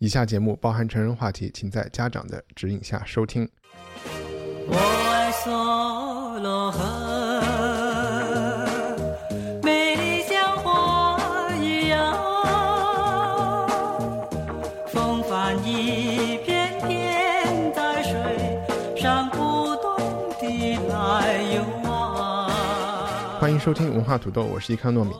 以下节目包含成人话题，请在家长的指引下收听。我爱梭罗河，美丽像花一样，风帆一片片在水上不动地来游啊。欢迎收听文化土豆，我是伊康糯米。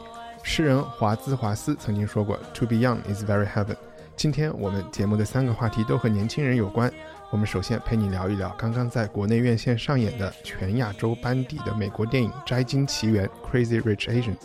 诗人华兹华斯曾经说过：“To be young is very heaven。”今天我们节目的三个话题都和年轻人有关。我们首先陪你聊一聊刚刚在国内院线上演的全亚洲班底的美国电影《摘金奇缘》（Crazy Rich Asians）。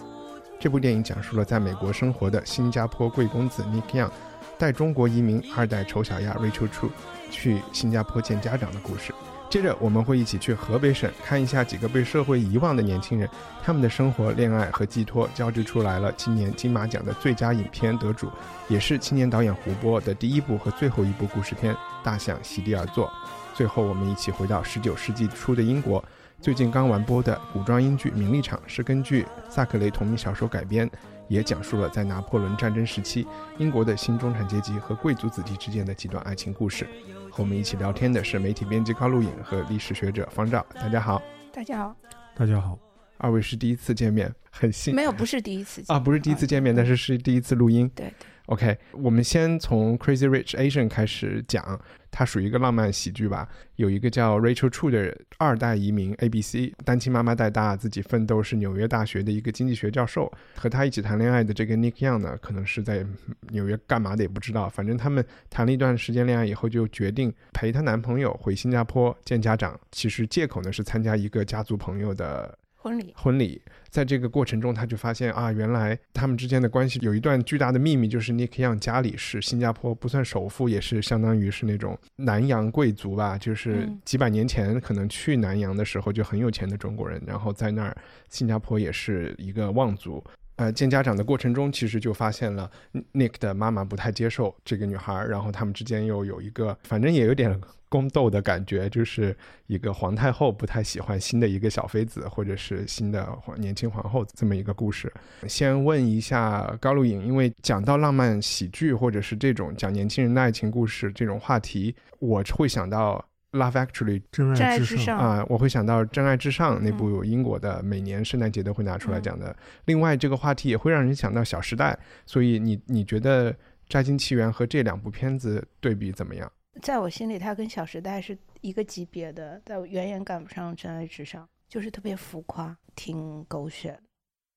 这部电影讲述了在美国生活的新加坡贵公子 Nick Young 带中国移民二代丑小鸭 Rachel Chu 去新加坡见家长的故事。接着我们会一起去河北省看一下几个被社会遗忘的年轻人，他们的生活、恋爱和寄托交织出来了今年金马奖的最佳影片得主，也是青年导演胡波的第一部和最后一部故事片《大象席地而坐》。最后，我们一起回到十九世纪初的英国。最近刚完播的古装英剧《名利场》是根据萨克雷同名小说改编，也讲述了在拿破仑战争时期英国的新中产阶级和贵族子弟之间的几段爱情故事。和我们一起聊天的是媒体编辑高露颖和历史学者方照。大家好，大家好，大家好，二位是第一次见面，很幸没有，不是第一次见啊，不是第一次见面，但是是第一次录音。对对，OK，我们先从 Crazy Rich Asian 开始讲，它属于一个浪漫喜剧吧。有一个叫 Rachel Chu 的二代移民 ABC，单亲妈妈带大，自己奋斗是纽约大学的一个经济学教授。和他一起谈恋爱的这个 Nick Young 呢，可能是在纽约干嘛的也不知道。反正他们谈了一段时间恋爱以后，就决定陪她男朋友回新加坡见家长。其实借口呢是参加一个家族朋友的婚礼婚礼，在这个过程中，他就发现啊，原来他们之间的关系有一段巨大的秘密，就是 Nick Young 家里是新加坡不算首富，也是相当于是那种南洋贵族吧，就是嗯几百年前可能去南洋的时候就很有钱的中国人，然后在那儿新加坡也是一个望族。呃，见家长的过程中，其实就发现了 Nick 的妈妈不太接受这个女孩儿，然后他们之间又有一个，反正也有点宫斗的感觉，就是一个皇太后不太喜欢新的一个小妃子，或者是新的皇年轻皇后这么一个故事。先问一下高露颖，因为讲到浪漫喜剧或者是这种讲年轻人的爱情故事这种话题，我会想到 Love Actually 真真爱至上。啊、我会想到《真爱至上》那嗯部英国的，每年圣诞节都会拿出来讲的。另外，这个话题也会让人想到《小时代》，所以你你觉得《摘金奇缘》和这两部片子对比怎么样？在我心里，它跟《小时代》是一个级别的，但我远远赶不上《真爱至上》，就是特别浮夸，挺狗血的。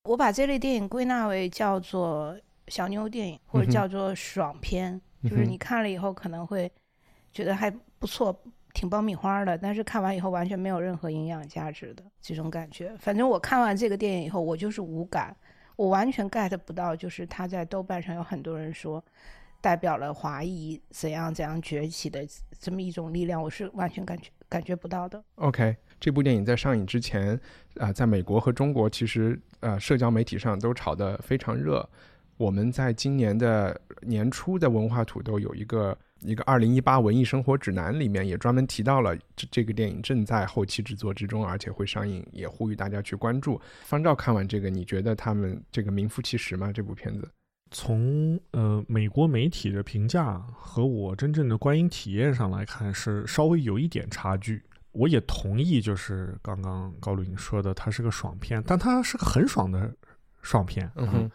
我把这类电影归纳为叫做小妞电影，或者叫做爽片，就是你看了以后可能会觉得还不错，挺爆米花的，但是看完以后完全没有任何营养价值的这种感觉。反正我看完这个电影以后，我就是无感，我完全 get 不到，就是他在豆瓣上有很多人说代表了华裔怎样怎样崛起的这么一种力量，我是完全感觉感觉不到的。OK，这部电影在上映之前，啊、在美国和中国其实呃社交媒体上都炒得非常热。我们在今年的年初的文化土豆有一个一个二零一八文艺生活指南里面也专门提到了这这个电影正在后期制作之中，而且会上映，也呼吁大家去关注。方照看完这个，你觉得他们这个名副其实吗？这部片子？从呃美国媒体的评价和我真正的观影体验上来看，是稍微有一点差距。我也同意，就是刚刚高露颖说的，它是个爽片，但它是个很爽的爽片。嗯哼，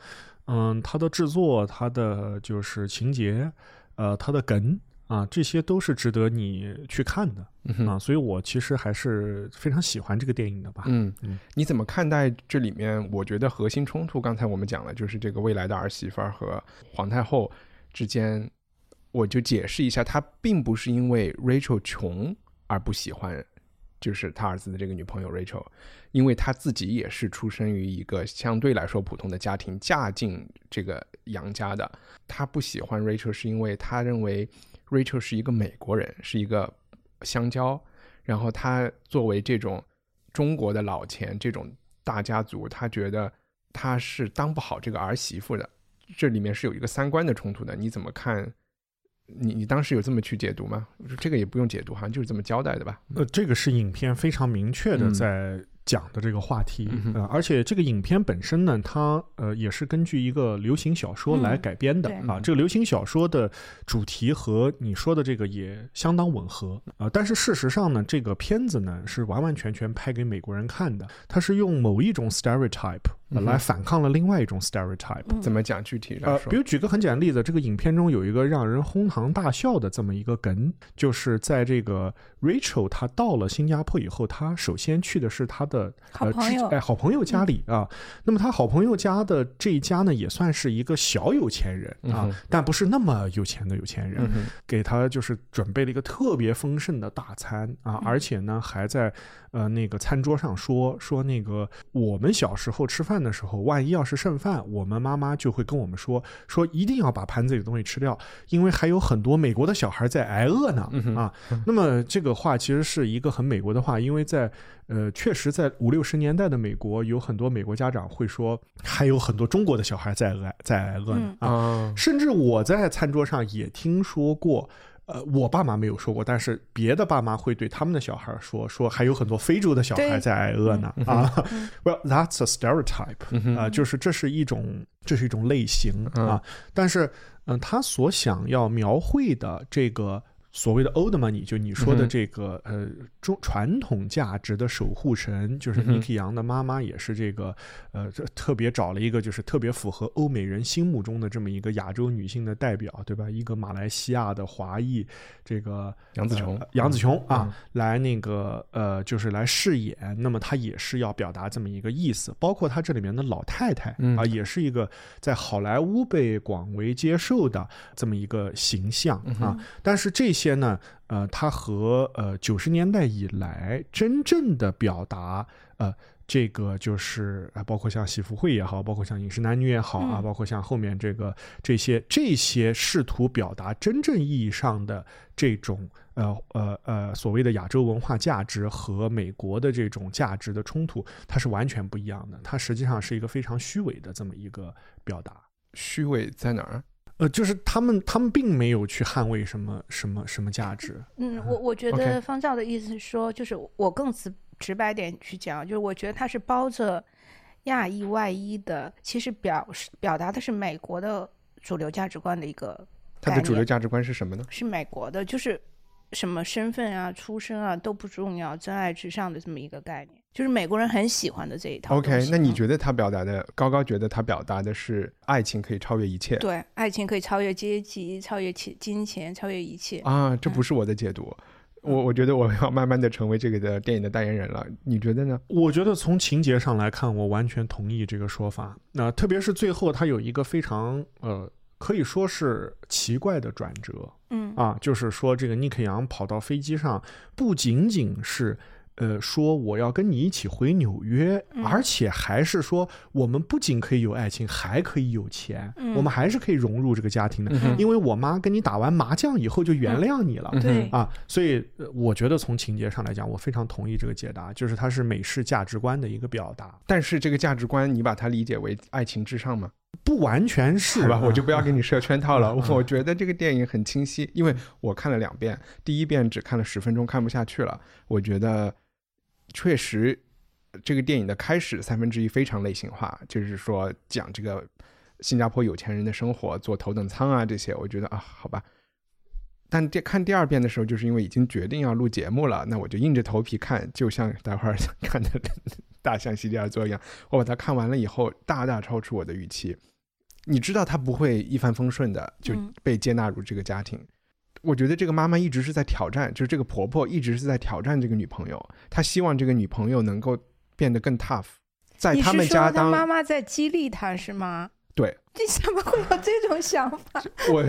嗯，它的制作，它的就是情节，呃，它的梗啊，这些都是值得你去看的嗯。所以我其实还是非常喜欢这个电影的吧。嗯嗯，你怎么看待这里面？我觉得核心冲突，刚才我们讲了，就是这个未来的儿媳妇儿和皇太后之间，我就解释一下，他并不是因为 Rachel 穷而不喜欢就是他儿子的这个女朋友 Rachel，因为他自己也是出生于一个相对来说普通的家庭，嫁进这个杨家的。他不喜欢 Rachel 是因为他认为 Rachel 是一个美国人，是一个香蕉，然后他作为这种中国的老钱这种大家族，他觉得他是当不好这个儿媳妇的。这里面是有一个三观的冲突的，你怎么看？你你当时有这么去解读吗？这个也不用解读，好像就是这么交代的吧。呃，这个是影片非常明确的嗯在讲的这个话题，嗯呃，而且这个影片本身呢，它呃也是根据一个流行小说来嗯改编的、对啊。这个流行小说的主题和你说的这个也相当吻合啊、但是事实上呢，这个片子呢是完完全全拍给美国人看的，它是用某一种 stereotype、来反抗了另外一种 stereotype。嗯怎么讲？具体来呃，说，比如举个很简单的例子，这个影片中有一个让人哄堂大笑的这么一个梗，就是在这个 Rachel 她到了新加坡以后，她首先去的是她的呃好朋友哎好朋友家里啊。那么她好朋友家的这一家呢，也算是一个小有钱人啊，嗯但不是那么有钱的有钱人。嗯给她就是准备了一个特别丰盛的大餐啊，嗯而且呢还在呃那个餐桌上说说那个我们小时候吃饭的时候，万一要是剩饭，我们妈妈就会跟我们说说一定要把盘子里的东西吃掉，因为还有很多美国的小孩在挨饿呢嗯啊。那么这个话其实是一个很美国的话，因为在呃确实在五六十年代的美国，有很多美国家长会说，还有很多中国的小孩在挨在挨饿呢嗯啊。啊，甚至我在餐桌上也听说过，呃，我爸妈没有说过，但是别的爸妈会对他们的小孩说，说还有很多非洲的小孩在挨饿呢啊。Well, that's a stereotype 嗯啊、就是这是一种这是一种类型啊，但是嗯、他所想要描绘的这个。所谓的 old money，就你说的这个、呃中传统价值的守护神，就是嗯哼。Nicky 杨的妈妈，也是这个呃这特别找了一个就是特别符合欧美人心目中的这么一个亚洲女性的代表，对吧？一个马来西亚的华裔，这个杨紫琼呃杨紫琼啊，嗯。来那个呃就是来饰演，那么她也是要表达这么一个意思，包括她这里面的老太太、嗯。啊，也是一个在好莱坞被广为接受的这么一个形象嗯啊。但是这些呢，呃，它和呃九十年代以来真正的表达，呃，这个就是啊，包括像喜福会也好，包括像饮食男女也好啊，嗯包括像后面这个这些这些试图表达真正意义上的这种呃呃呃所谓的亚洲文化价值和美国的这种价值的冲突，它是完全不一样的。它实际上是一个非常虚伪的这么一个表达。虚伪在哪儿？呃，就是他们他们并没有去捍卫什么什么什么价值。嗯，我我觉得方照的意思是说，就是我更直直白点去讲，就是我觉得他是包着亚裔外衣的，其实表示表达的是美国的主流价值观的一个它，的主流价值观是什么呢？是美国的，就是什么身份啊、出身啊都不重要，真爱至上的这么一个概念，就是美国人很喜欢的这一套 OK，那你觉得他表达的高高觉得他表达的是爱情可以超越一切对，爱情可以超越阶级、超越钱金钱、超越一切。啊？这不是我的解读，我我觉得我要慢慢的成为这个的电影的代言人了，你觉得呢？我觉得从情节上来看，我完全同意这个说法。那、特别是最后，他有一个非常呃，可以说是奇怪的转折嗯啊，就是说这个尼克杨跑到飞机上，不仅仅是。呃，说我要跟你一起回纽约，嗯而且还是说我们不仅可以有爱情，还可以有钱，嗯我们还是可以融入这个家庭的。嗯因为我妈跟你打完麻将以后就原谅你了，嗯对啊，所以呃我觉得从情节上来讲，我非常同意这个解答，就是它是美式价值观的一个表达，但是这个价值观，你把它理解为爱情至上吗？不完全是吧，啊我就不要给你设圈套了。我觉得这个电影很清晰，因为我看了两遍，第一遍只看了十分钟，看不下去了。我觉得确实，这个电影的开始三分之一非常类型化，就是说讲这个新加坡有钱人的生活，坐头等舱啊这些，我觉得啊，好吧。但第看第二遍的时候，就是因为已经决定要录节目了，那我就硬着头皮看，就像待会儿 看的《大象席地而坐》一样。我把它看完了以后，大大超出我的预期。你知道他不会一帆风顺的就嗯被接纳入这个家庭。我觉得这个妈妈一直是在挑战，就是这个婆婆一直是在挑战这个女朋友，她希望这个女朋友能够变得更 tough，在他们家当妈妈在激励她是吗？对 你怎么会有这种想法？我，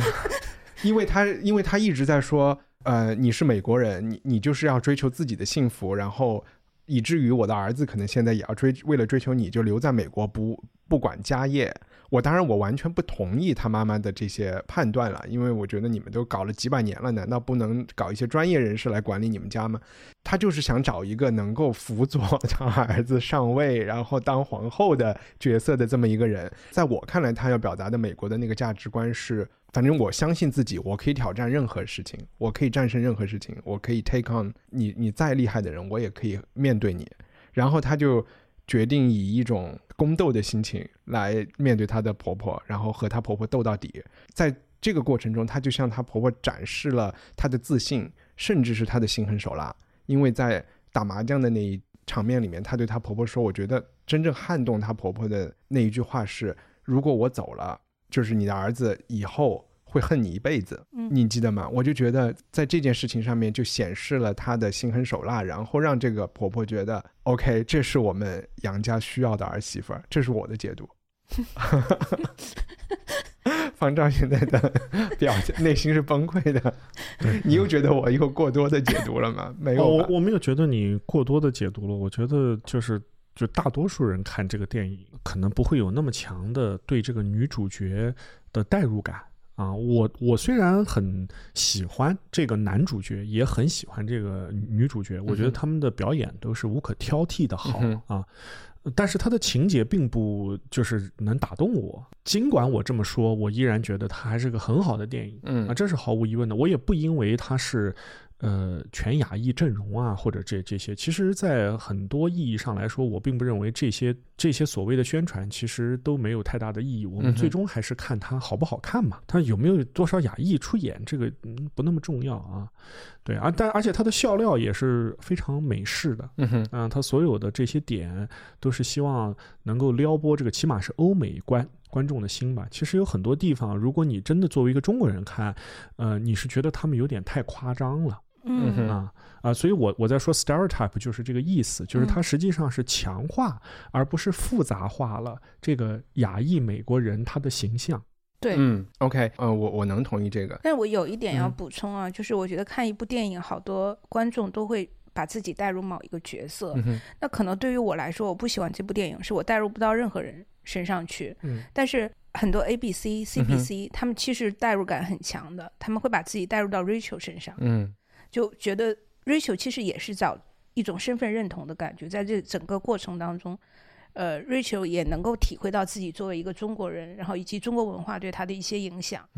因为她因为她一直在说，呃，你是美国人，你你就是要追求自己的幸福，然后以至于我的儿子可能现在也要追，为了追求你就留在美国，不不管家业。我当然我完全不同意他妈妈的这些判断了，因为我觉得你们都搞了几百年了，难道不能搞一些专业人士来管理你们家吗？他就是想找一个能够辅佐 他儿子上位，然后当皇后的角色的这么一个人。在我看来，他要表达的美国的那个价值观是，反正我相信自己，我可以挑战任何事情，我可以战胜任何事情，我可以 take on 你，你再厉害的人，我也可以面对你。然后他就。决定以一种宫斗的心情来面对她的婆婆，然后和她婆婆斗到底。在这个过程中，她就向她婆婆展示了她的自信，甚至是她的心狠手辣。因为在打麻将的那一场面里面，她对她婆婆说：“我觉得真正撼动她婆婆的那一句话是：如果我走了，就是你的儿子以后。”会恨你一辈子，你记得吗？我就觉得在这件事情上面就显示了她的心狠手辣，然后让这个婆婆觉得 OK，这是我们杨家需要的儿媳妇儿，这是我的解读。方丈现在的 表现，内心是崩溃的。你又觉得我又过多的解读了吗？没有，我我没有觉得你过多的解读了。我觉得就是就大多数人看这个电影，可能不会有那么强的对这个女主角的代入感。啊，我我虽然很喜欢这个男主角，也很喜欢这个女主角，我觉得他们的表演都是无可挑剔的好啊，但是他的情节并不就是能打动我。尽管我这么说，我依然觉得它还是个很好的电影，嗯啊，这是毫无疑问的。我也不因为它是。呃，全亚裔阵容啊，或者这这些，其实，在很多意义上来说，我并不认为这些这些所谓的宣传其实都没有太大的意义。我们最终还是看它好不好看嘛，它有没有多少亚裔出演，这个嗯不那么重要啊。对啊，但而且它的笑料也是非常美式的，嗯哼，啊，它所有的这些点都是希望能够撩拨这个起码是欧美观观众的心吧。其实有很多地方，如果你真的作为一个中国人看，呃，你是觉得他们有点太夸张了。嗯啊啊，所以我我在说 stereotype 就是这个意思，就是它实际上是强化而不是复杂化了这个亚裔美国人他的形象。对，嗯，OK，呃，我我能同意这个，但我有一点要补充啊，就是我觉得看一部电影，好多观众都会把自己带入某一个角色，那可能对于我来说，我不喜欢这部电影，是我带入不到任何人身上去。嗯，但是很多 A B C C B C 他们其实代入感很强的，他们会把自己带入到 Rachel 身上。嗯。就觉得 Rachel 其实也是找一种身份认同的感觉，在这整个过程当中，呃，Rachel 也能够体会到自己作为一个中国人，然后以及中国文化对他的一些影响。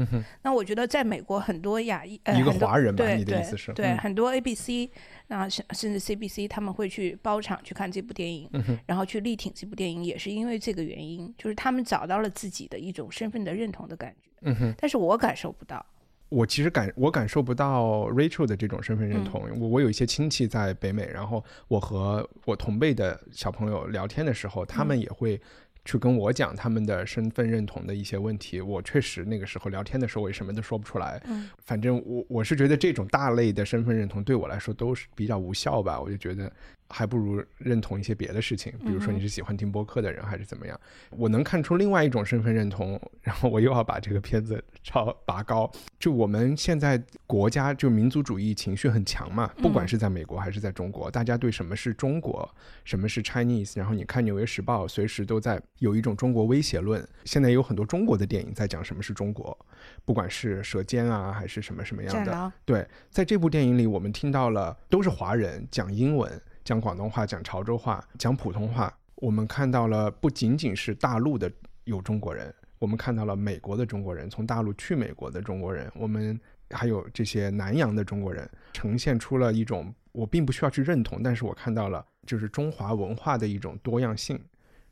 那我觉得在美国很多亚裔，一个华人吧，你的意思是？对，很多 ABC，那甚甚至 CBC 他们会去包场去看这部电影，然后去力挺这部电影，也是因为这个原因，就是他们找到了自己的一种身份的认同的感觉。嗯哼，但是我感受不到。我其实感我感受不到 Rachel 的这种身份认同。我我有一些亲戚在北美，然后我和我同辈的小朋友聊天的时候，他们也会去跟我讲他们的身份认同的一些问题。我确实那个时候聊天的时候，我也什么都说不出来。嗯，反正我我是觉得这种大类的身份认同对我来说都是比较无效吧。我就觉得。还不如认同一些别的事情，比如说你是喜欢听播客的人，还是怎么样？我能看出另外一种身份认同，然后我又要把这个片子超拔高。就我们现在国家就民族主义情绪很强嘛，不管是在美国还是在中国，大家对什么是中国，什么是 Chinese，然后你看《纽约时报》，随时都在有一种中国威胁论。现在有很多中国的电影在讲什么是中国，不管是《舌尖》啊，还是什么什么样的。对，在这部电影里，我们听到了都是华人讲英文。讲广东话，讲潮州话，讲普通话。我们看到了不仅仅是大陆的有中国人，我们看到了美国的中国人，从大陆去美国的中国人，我们还有这些南洋的中国人，呈现出了一种我并不需要去认同，但是我看到了就是中华文化的一种多样性。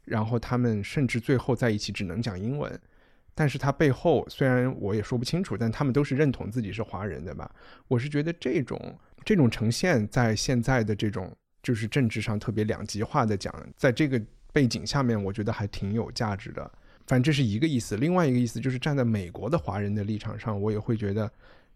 然后他们甚至最后在一起只能讲英文，但是他背后虽然我也说不清楚，但他们都是认同自己是华人的吧？我是觉得这种这种呈现在现在的这种。就是政治上特别两极化的讲，在这个背景下面，我觉得还挺有价值的。反正这是一个意思，另外一个意思就是站在美国的华人的立场上，我也会觉得，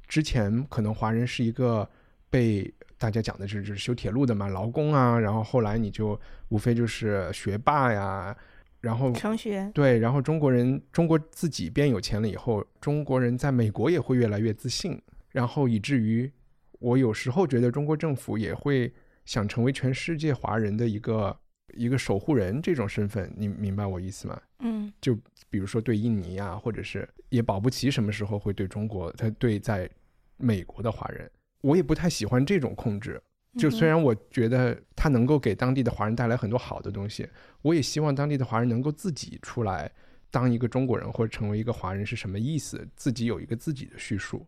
之前可能华人是一个被大家讲的是就是修铁路的嘛，劳工啊，然后后来你就无非就是学霸呀，然后程序员对，然后中国人中国自己变有钱了以后，中国人在美国也会越来越自信，然后以至于。我有时候觉得中国政府也会想成为全世界华人的一个一个守护人这种身份，你明白我意思吗？嗯就比如说对印尼啊，或者是也保不齐什么时候会对中国，他对在美国的华人，我也不太喜欢这种控制。就虽然我觉得他能够给当地的华人带来很多好的东西，我也希望当地的华人能够自己出来当一个中国人或者成为一个华人是什么意思，自己有一个自己的叙述。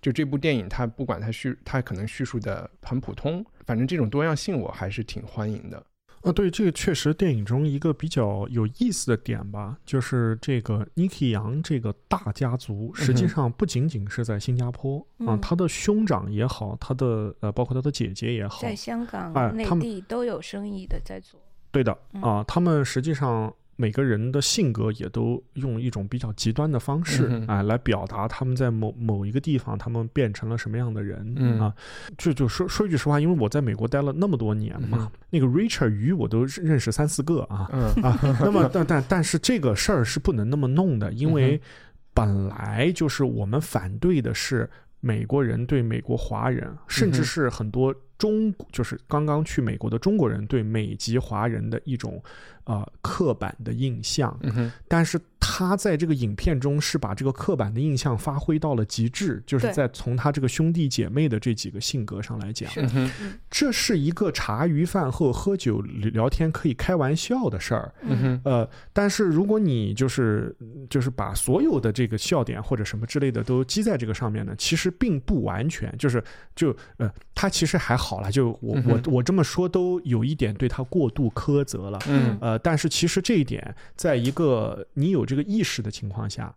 就这部电影，它不管它叙，它可能叙述的很普通，反正这种多样性我还是挺欢迎的。啊，对，这个确实电影中一个比较有意思的点吧，就是这个 Niki 杨这个大家族，实际上不仅仅是在新加坡啊、嗯他的兄长也好，他的呃，包括他的姐姐也好，在香港、内地都有生意的在做。对的嗯啊，他们实际上每个人的性格也都用一种比较极端的方式嗯哼。哎、来表达他们在某某一个地方他们变成了什么样的人、嗯。啊。就就说说一句实话，因为我在美国待了那么多年嘛，嗯那个 Richard 鱼我都认识三四个啊。嗯。啊，那么但但但是这个事儿是不能那么弄的，因嗯为本来就是我们反对的是美国人对美国华人，甚至是很多中就是刚刚去美国的中国人对美籍华人的一种呃刻板的印象。嗯哼但是他在这个影片中是把这个刻板的印象发挥到了极致，就是在从他这个兄弟姐妹的这几个性格上来讲，是嗯这是一个茶余饭后喝酒聊天可以开玩笑的事儿。嗯哼呃，但是如果你就是就是把所有的这个笑点或者什么之类的都积在这个上面呢，其实并不完全，就是就呃，他其实还好了，就我、嗯我我这么说都有一点对他过度苛责了。嗯呃，但是其实这一点，在一个你有这个意识的情况下，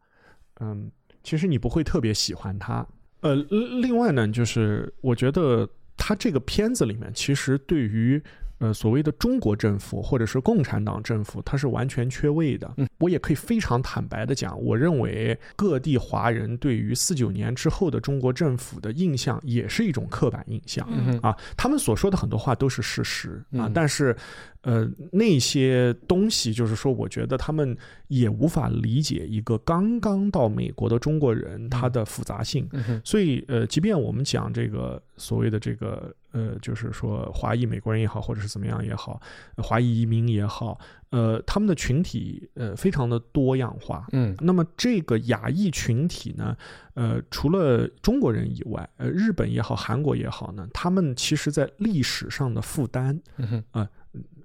嗯，其实你不会特别喜欢他。呃，另另外呢，就是我觉得他这个片子里面，其实对于呃所谓的中国政府或者是共产党政府，它是完全缺位的。嗯我也可以非常坦白的讲，我认为各地华人对于四九年之后的中国政府的印象，也是一种刻板印象。嗯啊，他们所说的很多话都是事实啊，嗯但是，呃，那些东西就是说，我觉得他们也无法理解一个刚刚到美国的中国人他的复杂性。嗯所以，呃，即便我们讲这个所谓的这个呃，就是说华裔美国人也好，或者是怎么样也好，呃华裔移民也好，呃，他们的群体呃非常的多样化。嗯那么这个亚裔群体呢，呃，除了中国人以外，呃，日本也好，韩国也好呢，他们其实在历史上的负担，嗯哼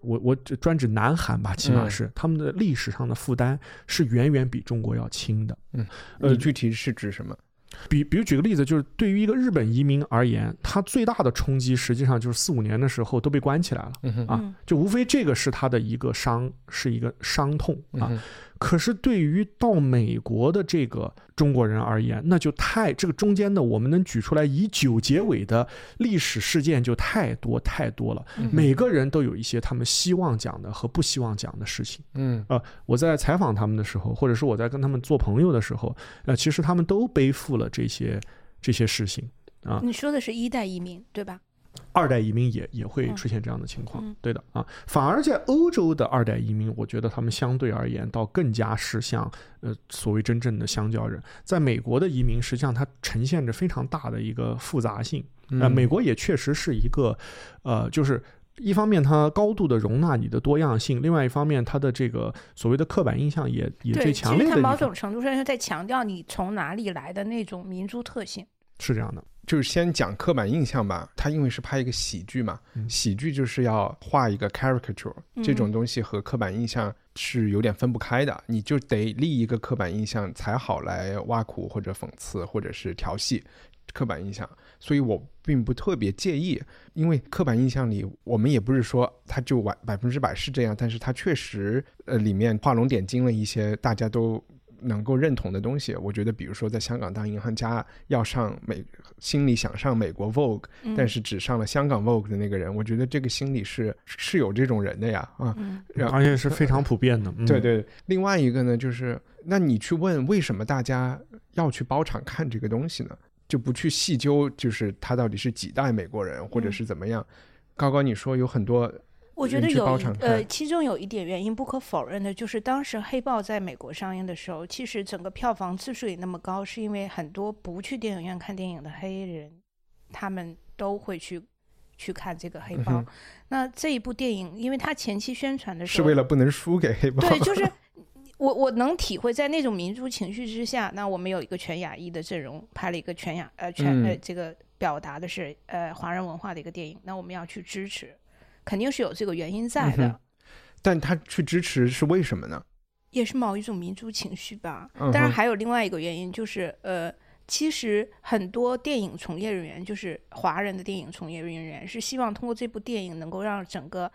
我我只专指南韩吧，起码嗯是、他们的历史上的负担是远远比中国要轻的。嗯，呃具体是指什么？比比如举个例子，就是对于一个日本移民而言，他最大的冲击实际上就是四五年的时候都被关起来了。嗯啊嗯，就无非这个是他的一个伤，是一个伤痛啊。可是对于到美国的这个中国人而言，那就太这个中间的我们能举出来以九结尾的历史事件就太多太多了。嗯每个人都有一些他们希望讲的和不希望讲的事情。嗯呃，我在采访他们的时候，或者是我在跟他们做朋友的时候，呃，其实他们都背负了这些这些事情。啊你说的是一代移民对吧？二代移民也也会嗯出现这样的情况，嗯对的啊。反而在欧洲的二代移民，我觉得他们相对而言倒更加是像呃所谓真正的香蕉人。在美国的移民，实际上它呈现着非常大的一个复杂性。嗯呃，美国也确实是一个呃，就是。一方面，它高度的容纳你的多样性；另外一方面，它的这个所谓的刻板印象也也对，最其实它某种程度上是在强调你从哪里来的那种民族特性。是这样的。就是先讲刻板印象吧。他因为是拍一个喜剧嘛，嗯喜剧就是要画一个 caricature，这种东西和刻板印象是有点分不开的。你就得立一个刻板印象才好来挖苦或者讽刺或者是调戏刻板印象。所以我并不特别介意，因为刻板印象里我们也不是说它就完百分之百是这样，但是它确实呃里面画龙点睛了一些大家都。能够认同的东西，我觉得，比如说在香港当银行家要上美，心里想上美国 Vogue，嗯但是只上了香港 Vogue 的那个人，我觉得这个心理是是有这种人的呀啊，而且是非常普遍的。嗯、对对。另外一个呢，就是那你去问为什么大家要去包场看这个东西呢？就不去细究，就是他到底是几代美国人，或者是怎么样。高高，你说有很多我觉得有呃，其中有一点原因不可否认的，就是当时《黑豹》在美国上映的时候，其实整个票房次数也那么高，是因为很多不去电影院看电影的黑人，他们都会去去看这个黑豹。嗯那这一部电影，因为它前期宣传的时候是为了不能输给黑豹。对，就是 我我能体会在那种民族情绪之下，那我们有一个全亚裔的阵容，拍了一个全亚呃全、呃嗯这个表达的是呃华人文化的一个电影，那我们要去支持，肯定是有这个原因在的。嗯但他去支持是为什么呢？也是某一种民族情绪吧。嗯当然还有另外一个原因，就是呃，其实很多电影从业人员，就是华人的电影从业人员，是希望通过这部电影能够让整个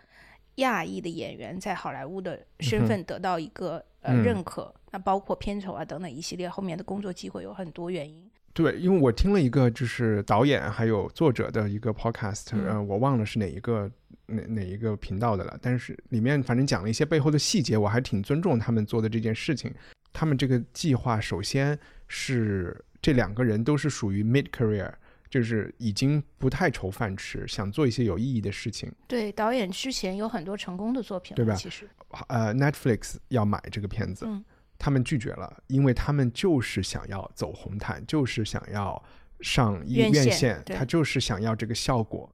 亚裔的演员在好莱坞的身份得到一个、呃嗯认可。那包括片酬啊等等一系列后面的工作机会有很多原因。对，因为我听了一个就是导演还有作者的一个 podcast，、嗯呃，我忘了是哪一个哪哪一个频道的了，但是里面反正讲了一些背后的细节，我还挺尊重他们做的这件事情。他们这个计划首先是这两个人都是属于 mid career，就是已经不太愁饭吃，想做一些有意义的事情。对，导演之前有很多成功的作品，对吧其实，呃，Netflix 要买这个片子，嗯他们拒绝了，因为他们就是想要走红毯，就是想要上院线，他就是想要这个效果。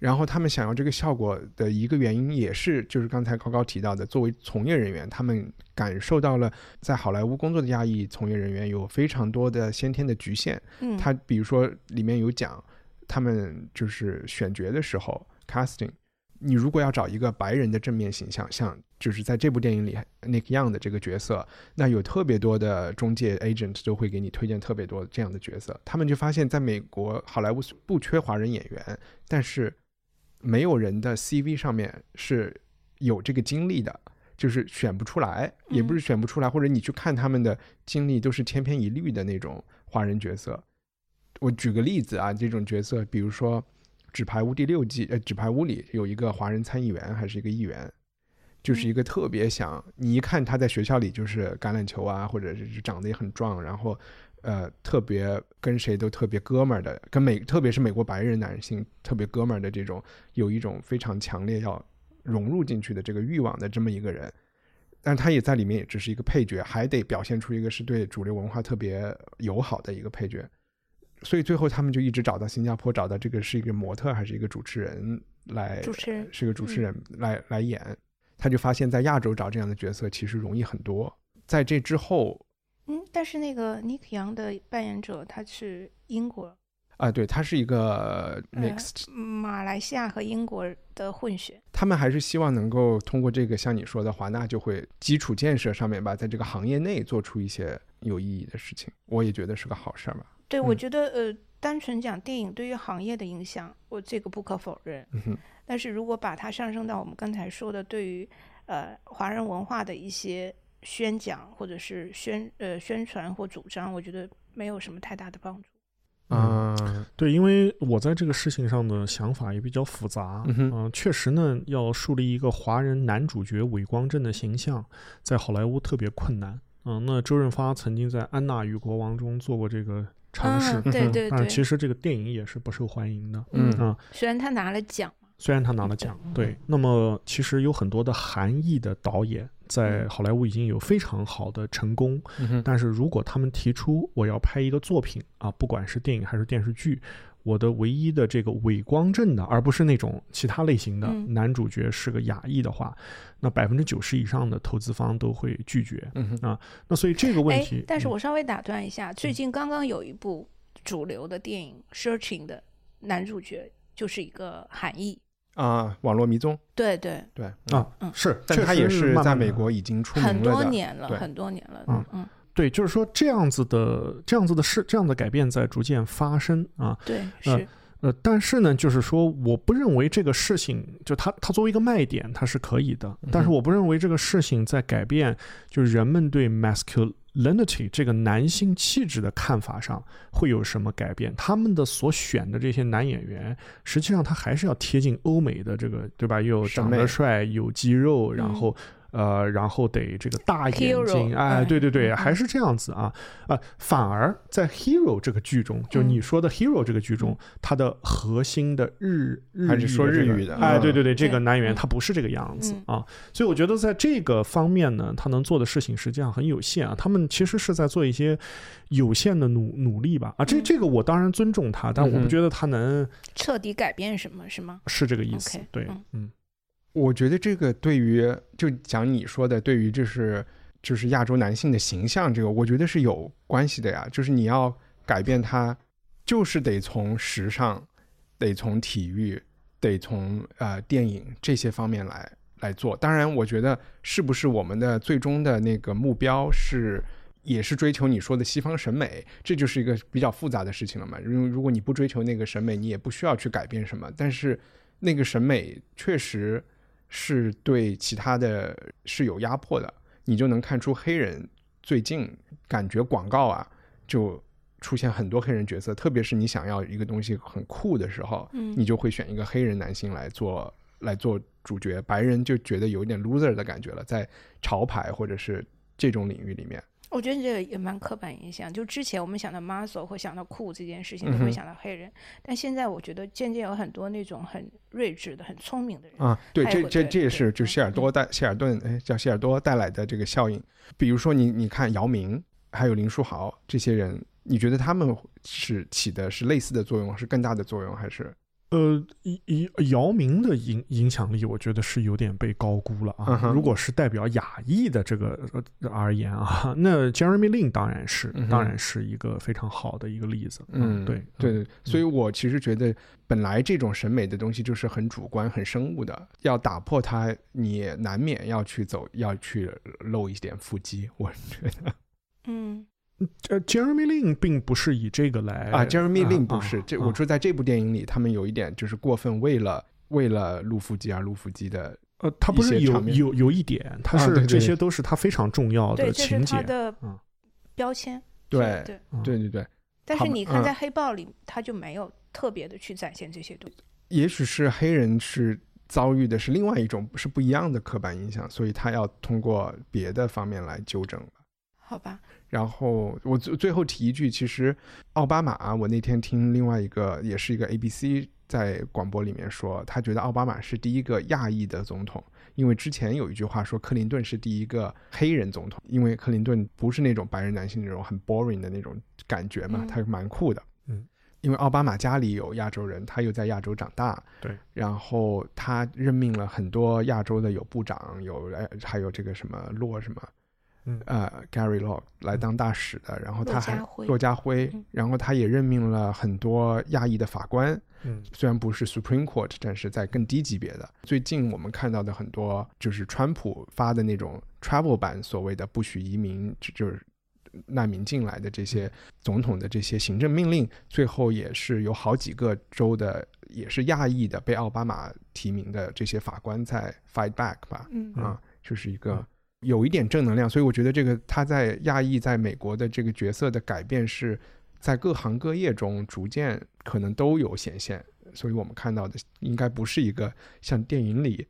嗯，然后他们想要这个效果的一个原因，也是就是刚才高高提到的，作为从业人员，他们感受到了在好莱坞工作的亚裔从业人员有非常多的先天的局限。嗯，他比如说里面有讲，他们就是选角的时候 casting，你如果要找一个白人的正面形象，像就是在这部电影里 Nick Young 的这个角色，那有特别多的中介 agent 都会给你推荐特别多这样的角色。他们就发现，在美国好莱坞不缺华人演员，但是没有人的 CV 上面是有这个经历的。就是选不出来，也不是选不出来，或者你去看他们的经历都是千篇一律的那种华人角色。我举个例子啊，这种角色，比如说《纸牌屋》第六季，呃，《纸牌屋》里有一个华人参议员还是一个议员，就是一个特别想你一看他在学校里就是橄榄球啊，或者是长得也很壮，然后呃特别跟谁都特别哥们儿的，跟美特别是美国白人男性特别哥们儿的这种，有一种非常强烈要融入进去的这个欲望的这么一个人。但他也在里面也只是一个配角，还得表现出一个是对主流文化特别友好的一个配角。所以最后他们就一直找到新加坡，找到这个是一个模特还是一个主持人来，主持人是个主持人来、来演。他就发现，在亚洲找这样的角色其实容易很多。在这之后嗯，但是那个 Nick Young 的扮演者他是英国、啊，对，他是一个呃 mixed，、马来西亚和英国的混血。他们还是希望能够通过这个像你说的华纳就会基础建设上面吧，在这个行业内做出一些有意义的事情，我也觉得是个好事儿吧。对，我嗯觉得呃，单纯讲电影对于行业的影响，我这个不可否认。嗯哼，但是如果把它上升到我们刚才说的对于呃华人文化的一些宣讲或者是宣呃宣传或主张，我觉得没有什么太大的帮助。啊、对，因为我在这个事情上的想法也比较复杂。嗯哼确实呢，要树立一个华人男主角伟光正的形象，在好莱坞特别困难。嗯，那周润发曾经在《安娜与国王》中做过这个尝试，嗯对对对但其实这个电影也是不受欢迎的。嗯啊，虽然他拿了奖，虽然他拿了奖，对，那么其实有很多的韩裔的导演在好莱坞已经有非常好的成功，嗯，但是如果他们提出我要拍一个作品啊，不管是电影还是电视剧，我的唯一的这个伪光正的，而不是那种其他类型的嗯。男主角是个亚裔的话，那百分之九十以上的投资方都会拒绝。嗯哼，那所以这个问哎题，，但是嗯我稍微打断一下，最近刚刚有一部主流的电影《Searching》的男主角就是一个韩裔。啊，网络迷踪，对对，对，啊嗯。是，但他也是在美国已经出名了很，多年了，很多年了。嗯嗯，对，就是说这样子的这样子的事，这样的改变在逐渐发生啊。对，呃是，呃，但是呢，就是说，我不认为这个事情就它它作为一个卖点，它是可以的。但是我不认为这个事情在改变，就是人们对 masculinity 这个男性气质的看法上会有什么改变。他们的所选的这些男演员，实际上他还是要贴近欧美的这个，对吧？又长得帅，有肌肉，然嗯后。呃，然后得这个大眼睛，哎，嗯对对对，嗯还是这样子啊。啊、反而在 Hero 这个剧中，就嗯你说的 Hero 这个剧中，它的核心的日日还是说日语的哎，嗯。对对对，这个对。男演员嗯。他不是这个样子嗯。啊，所以我觉得在这个方面呢，他能做的事情实际上很有限啊。他们其实是在做一些有限的努努力吧。啊，这嗯。这个我当然尊重他，但我不觉得他能彻底改变什么是吗？是这个意思。对嗯，嗯我觉得这个对于就讲你说的，对于就是就是亚洲男性的形象，这个我觉得是有关系的呀。就是你要改变他，就是得从时尚，得从体育，得从呃电影这些方面来来做。当然，我觉得是不是我们的最终的那个目标是。也是追求你说的西方审美，这就是一个比较复杂的事情了嘛。因为如果你不追求那个审美，你也不需要去改变什么。但是那个审美确实是对其他的是有压迫的，你就能看出黑人最近感觉广告啊就出现很多黑人角色，特别是你想要一个东西很酷的时候，嗯你就会选一个黑人男性来做来做主角，白人就觉得有点 loser 的感觉了，在潮牌或者是这种领域里面，我觉得这个也蛮刻板印象。就之前我们想到 muscle 或想到酷这件事情，都会想到黑人，但现在我觉得渐渐有很多那种很睿智的、很聪明的人。啊，对，这这这也是就嗯希尔多带希尔顿，哎，叫希尔多带来的这个效应。比如说你你看姚明，还有林书豪这些人，你觉得他们是起的是类似的作用，是更大的作用，还是？呃，以以姚明的影影响力，我觉得是有点被高估了啊。如果是代表亚裔的这个呃而言啊，那 Jeremy Lin 当然是，当然是一个非常好的一个例子。嗯，对对嗯对，所以我其实觉得，本来这种审美的东西就是很主观、很生物的，要打破它，你难免要去走，要去露一点腹肌。我觉得嗯，呃，Jeremy Lin 并不是以这个来啊，Jeremy Lin 不啊是这，啊我说在这部电影里，他们有一点就是过分为了为了露腹肌而露腹肌的，呃，他不是有有有一点，他是啊对对这些都是他非常重要对，的这是情节。他的嗯标签。对对。嗯对对对。但是你看，嗯在黑豹里，他就没有特别的去展现这些东西。也许是黑人是遭遇的是另外一种是不一样的刻板印象，所以他要通过别的方面来纠正吧。好吧，然后我最最后提一句，其实奥巴马，我那天听另外一个也是一个 ABC 在广播里面说，他觉得奥巴马是第一个亚裔的总统，因为之前有一句话说克林顿是第一个黑人总统，因为克林顿不是那种白人男性那种很 boring 的那种感觉嘛嗯，他蛮酷的。嗯，因为奥巴马家里有亚洲人，他又在亚洲长大，对，然后他任命了很多亚洲的有部长，有呃还有这个什么洛什么，嗯。呃 Gary Law 来当大使的，然后他还骆家辉。然后他也任命了很多亚裔的法官，嗯。虽然不是 Supreme Court，但是在更低级别的。最近我们看到的很多就是川普发的那种 travel 版，所谓的不许移民，就就是难民进来的这些总统的这些行政命令，最后也是有好几个州的也是亚裔的被奥巴马提名的这些法官在 fight back 吧，嗯。啊，就是一个嗯有一点正能量，所以我觉得这个他在亚裔在美国的这个角色的改变是在各行各业中逐渐可能都有显现，所以我们看到的应该不是一个像电影里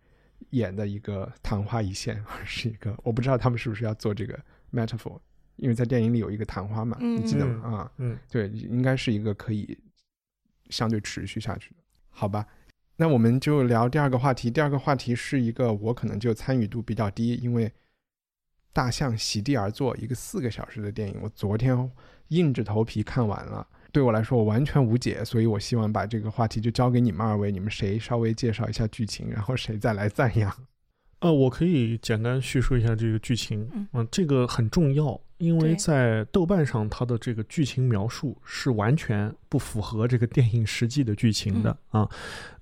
演的一个昙花一现，而是一个我不知道他们是不是要做这个 metaphor，因为在电影里有一个昙花嘛，你记得吗？啊，嗯对，应该是一个可以相对持续下去的，好吧？那我们就聊第二个话题。第二个话题是一个我可能就参与度比较低，因为《大象席地而坐》一个四个小时的电影，我昨天硬着头皮看完了。对我来说，我完全无解，所以我希望把这个话题就交给你们二位，你们谁稍微介绍一下剧情，然后谁再来赞扬。呃，我可以简单叙述一下这个剧情。嗯这个很重要，因为在豆瓣上，它的这个剧情描述是完全不符合这个电影实际的剧情的、啊。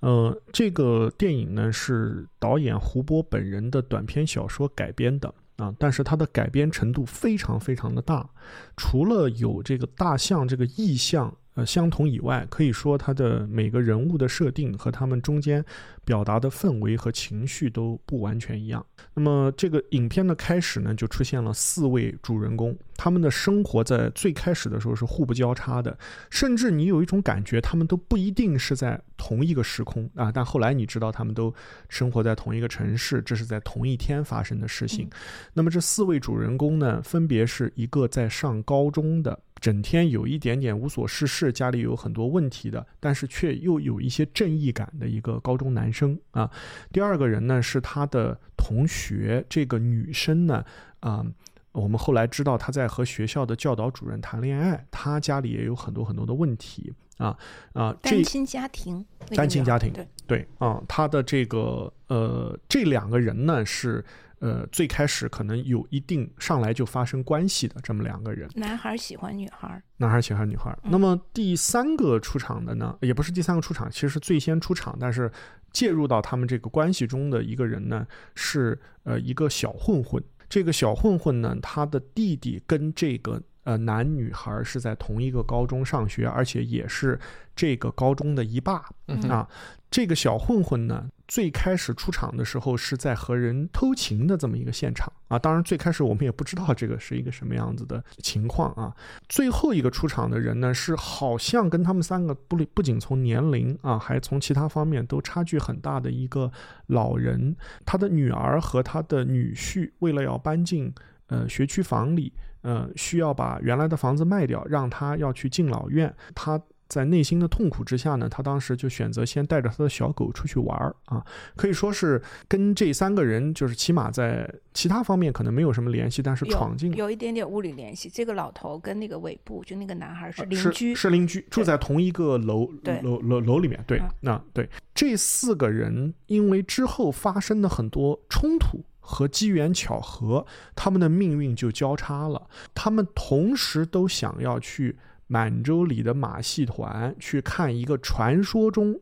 呃，这个电影呢是导演胡波本人的短篇小说改编的啊，但是它的改编程度非常非常的大，除了有这个大象这个意象。呃相同以外，可以说它的每个人物的设定和他们中间表达的氛围和情绪都不完全一样。那么这个影片的开始呢，就出现了四位主人公，他们的生活在最开始的时候是互不交叉的，甚至你有一种感觉，他们都不一定是在同一个时空啊。但后来你知道，他们都生活在同一个城市，这是在同一天发生的事情。那么这四位主人公呢，分别是一个在上高中的。整天有一点点无所事事，家里有很多问题的，但是却又有一些正义感的一个高中男生啊。第二个人呢是他的同学，这个女生呢，啊，我们后来知道她在和学校的教导主任谈恋爱，她家里也有很多很多的问题啊啊，单亲家庭，单亲家庭，对对啊，他的这个呃，这两个人呢是。呃，最开始可能有一定上来就发生关系的这么两个人，男孩喜欢女孩，男孩喜欢女孩。那么第三个出场的呢，也不是第三个出场，其实是最先出场，但是介入到他们这个关系中的一个人呢，是呃一个小混混。这个小混混呢，他的弟弟跟这个呃男女孩是在同一个高中上学，而且也是这个高中的一霸啊。这个小混混呢。最开始出场的时候是在和人偷情的这么一个现场啊，当然最开始我们也不知道这个是一个什么样子的情况啊。最后一个出场的人呢，是好像跟他们三个不不仅从年龄啊，还从其他方面都差距很大的一个老人。他的女儿和他的女婿为了要搬进呃学区房里，呃需要把原来的房子卖掉，让他要去敬老院。他。在内心的痛苦之下呢，他当时就选择先带着他的小狗出去玩儿啊，可以说是跟这三个人就是起码在其他方面可能没有什么联系，但是闯进有一点点物理联系。这个老头跟那个尾部就那个男孩是邻居，是邻居，住在同一个楼楼楼楼里面。对，那对这四个人，因为之后发生的很多冲突和机缘巧合，他们的命运就交叉了。他们同时都想要去。满洲里的马戏团去看一个传说中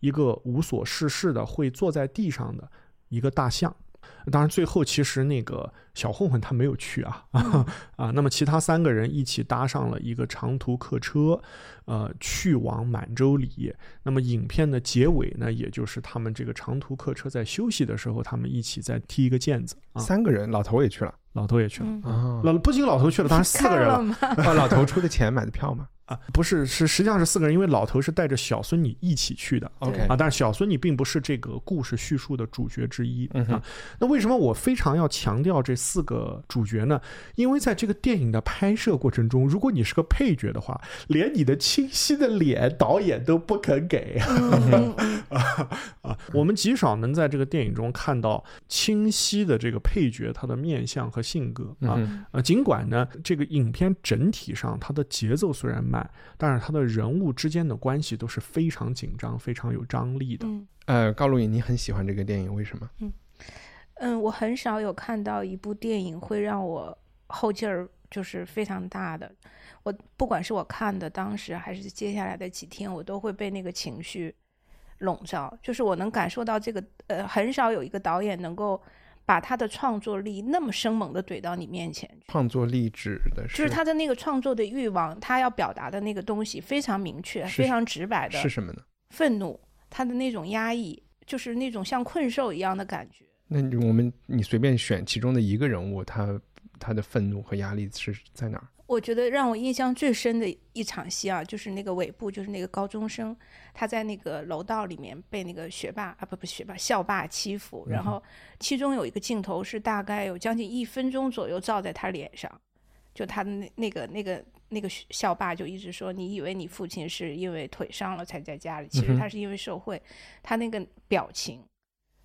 一个无所事事的会坐在地上的一个大象。当然，最后其实那个小混混他没有去啊 啊。那么其他三个人一起搭上了一个长途客车，呃，去往满洲里。那么影片的结尾呢，也就是他们这个长途客车在休息的时候，他们一起在踢一个毽子。三个人，老头也去了。老头也去了啊！老不仅老头去了，当然四个人了。啊，老头出的钱买的票吗？啊，不是，是实际上是四个人，因为老头是带着小孙女一起去的。OK 啊，但是小孙女并不是这个故事叙述的主角之一啊。那为什么我非常要强调这四个主角呢？因为在这个电影的拍摄过程中，如果你是个配角的话，连你的清晰的脸导演都不肯给 啊啊！我们极少能在这个电影中看到清晰的这个配角他的面相和性格啊呃，尽管呢，这个影片整体上它的节奏虽然慢。但是他的人物之间的关系都是非常紧张、非常有张力的。呃，高露颖，你很喜欢这个电影，为什么？嗯嗯，我很少有看到一部电影会让我后劲儿就是非常大的。我不管是我看的当时，还是接下来的几天，我都会被那个情绪笼罩。就是我能感受到这个，呃，很少有一个导演能够。把他的创作力那么生猛的怼到你面前，创作力指的是就是他的那个创作的欲望，他要表达的那个东西非常明确、非常直白的。是什么呢？愤怒，他的那种压抑，就是那种像困兽一样的感觉。那我们你随便选其中的一个人物，他他的愤怒和压力是在哪儿？我觉得让我印象最深的一场戏啊，就是那个尾部，就是那个高中生，他在那个楼道里面被那个学霸啊，不不学霸校霸欺负，然后其中有一个镜头是大概有将近一分钟左右照在他脸上，就他的那那个那个那个校霸就一直说，你以为你父亲是因为腿伤了才在家里，其实他是因为受贿，他那个表情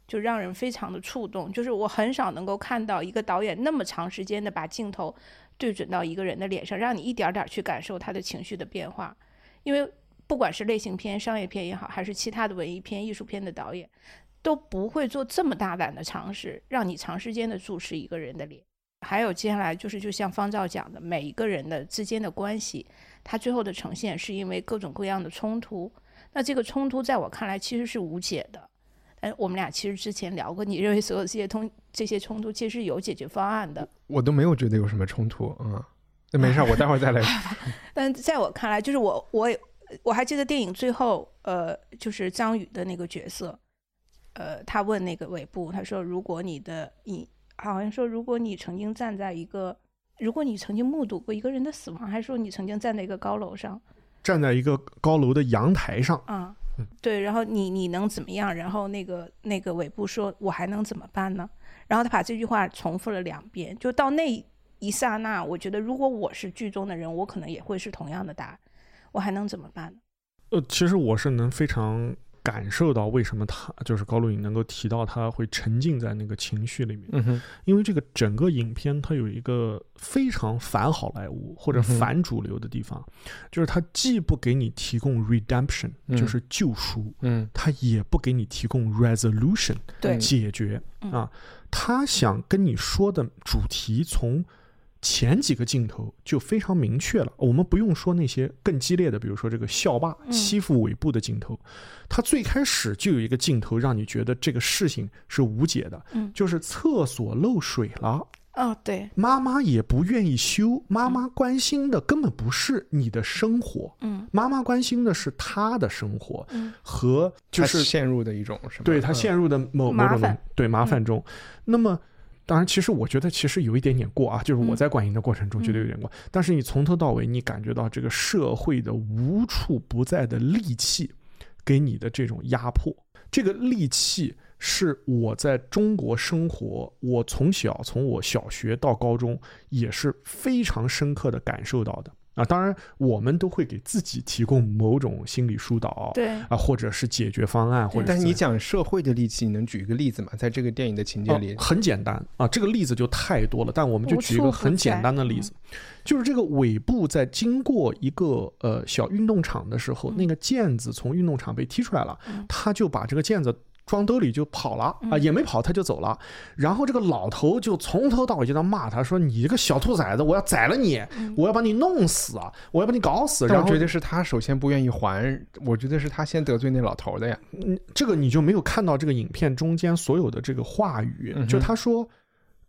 就让人非常的触动，就是我很少能够看到一个导演那么长时间的把镜头。对准到一个人的脸上，让你一点点去感受他的情绪的变化。因为不管是类型片、商业片也好，还是其他的文艺片、艺术片的导演，都不会做这么大胆的尝试，让你长时间的注视一个人的脸。还有接下来就是，就像方照讲的，每一个人的之间的关系，他最后的呈现是因为各种各样的冲突。那这个冲突在我看来其实是无解的。哎，我们俩其实之前聊过，你认为所有这些通这些冲突其实有解决方案的？我都没有觉得有什么冲突嗯。那没事，我待会儿再来。但在我看来，就是我我我还记得电影最后，呃，就是张宇的那个角色，呃，他问那个尾部，他说：“如果你的你好像说，如果你曾经站在一个，如果你曾经目睹过一个人的死亡，还是说你曾经站在一个高楼上站在一个高楼的阳台上，啊？对，然后你你能怎么样？然后那个那个尾部说，我还能怎么办呢？然后他把这句话重复了两遍，就到那一刹那，我觉得如果我是剧中的人，我可能也会是同样的答案，我还能怎么办呢？呃，其实我是能非常感受到为什么他就是高露颖能够提到他会沉浸在那个情绪里面，嗯哼，因为这个整个影片它有一个非常反好莱坞或者反主流的地方，就是它既不给你提供 redemption，、嗯。就是救赎，嗯。它也不给你提供 resolution，对，解决。嗯。啊。他想跟你说的主题从前几个镜头就非常明确了，我们不用说那些更激烈的，比如说这个校霸嗯。欺负尾部的镜头，他最开始就有一个镜头让你觉得这个事情是无解的，嗯。就是厕所漏水了。哦，对，妈妈也不愿意修，妈妈关心的根本不是你的生活，嗯。妈妈关心的是她的生活嗯。和就是陷入的一种什么？对他嗯。陷入的某某种对麻烦中。那么，当然，其实我觉得其实有一点点过啊，就是我嗯在观影的过程中觉得有点过。但是你从头到尾，你感觉到这个社会的无处不在的戾气给你的这种压迫，这个戾气。是我在中国生活，我从小从我小学到高中也是非常深刻的感受到的啊。当然，我们都会给自己提供某种心理疏导，对，啊，或者是解决方案，或者但是你讲社会的力气，你能举一个例子吗？在这个电影的情节哦里，很简单啊，这个例子就太多了，但我们就举一个很简单的例子，就是这个尾部在经过一个呃小运动场的时候，那个毽子从运动场被踢出来了，他就把这个毽子。装兜里就跑了啊，也没跑，他就走了。然后这个老头就从头到尾就在骂他，说：“你这个小兔崽子，我要宰了你，我要把你弄死啊，我要把你搞死。”然后觉得是他首先不愿意还，我觉得是他先得罪那老头的呀。嗯，这个你就没有看到这个影片中间所有的这个话语，就他说，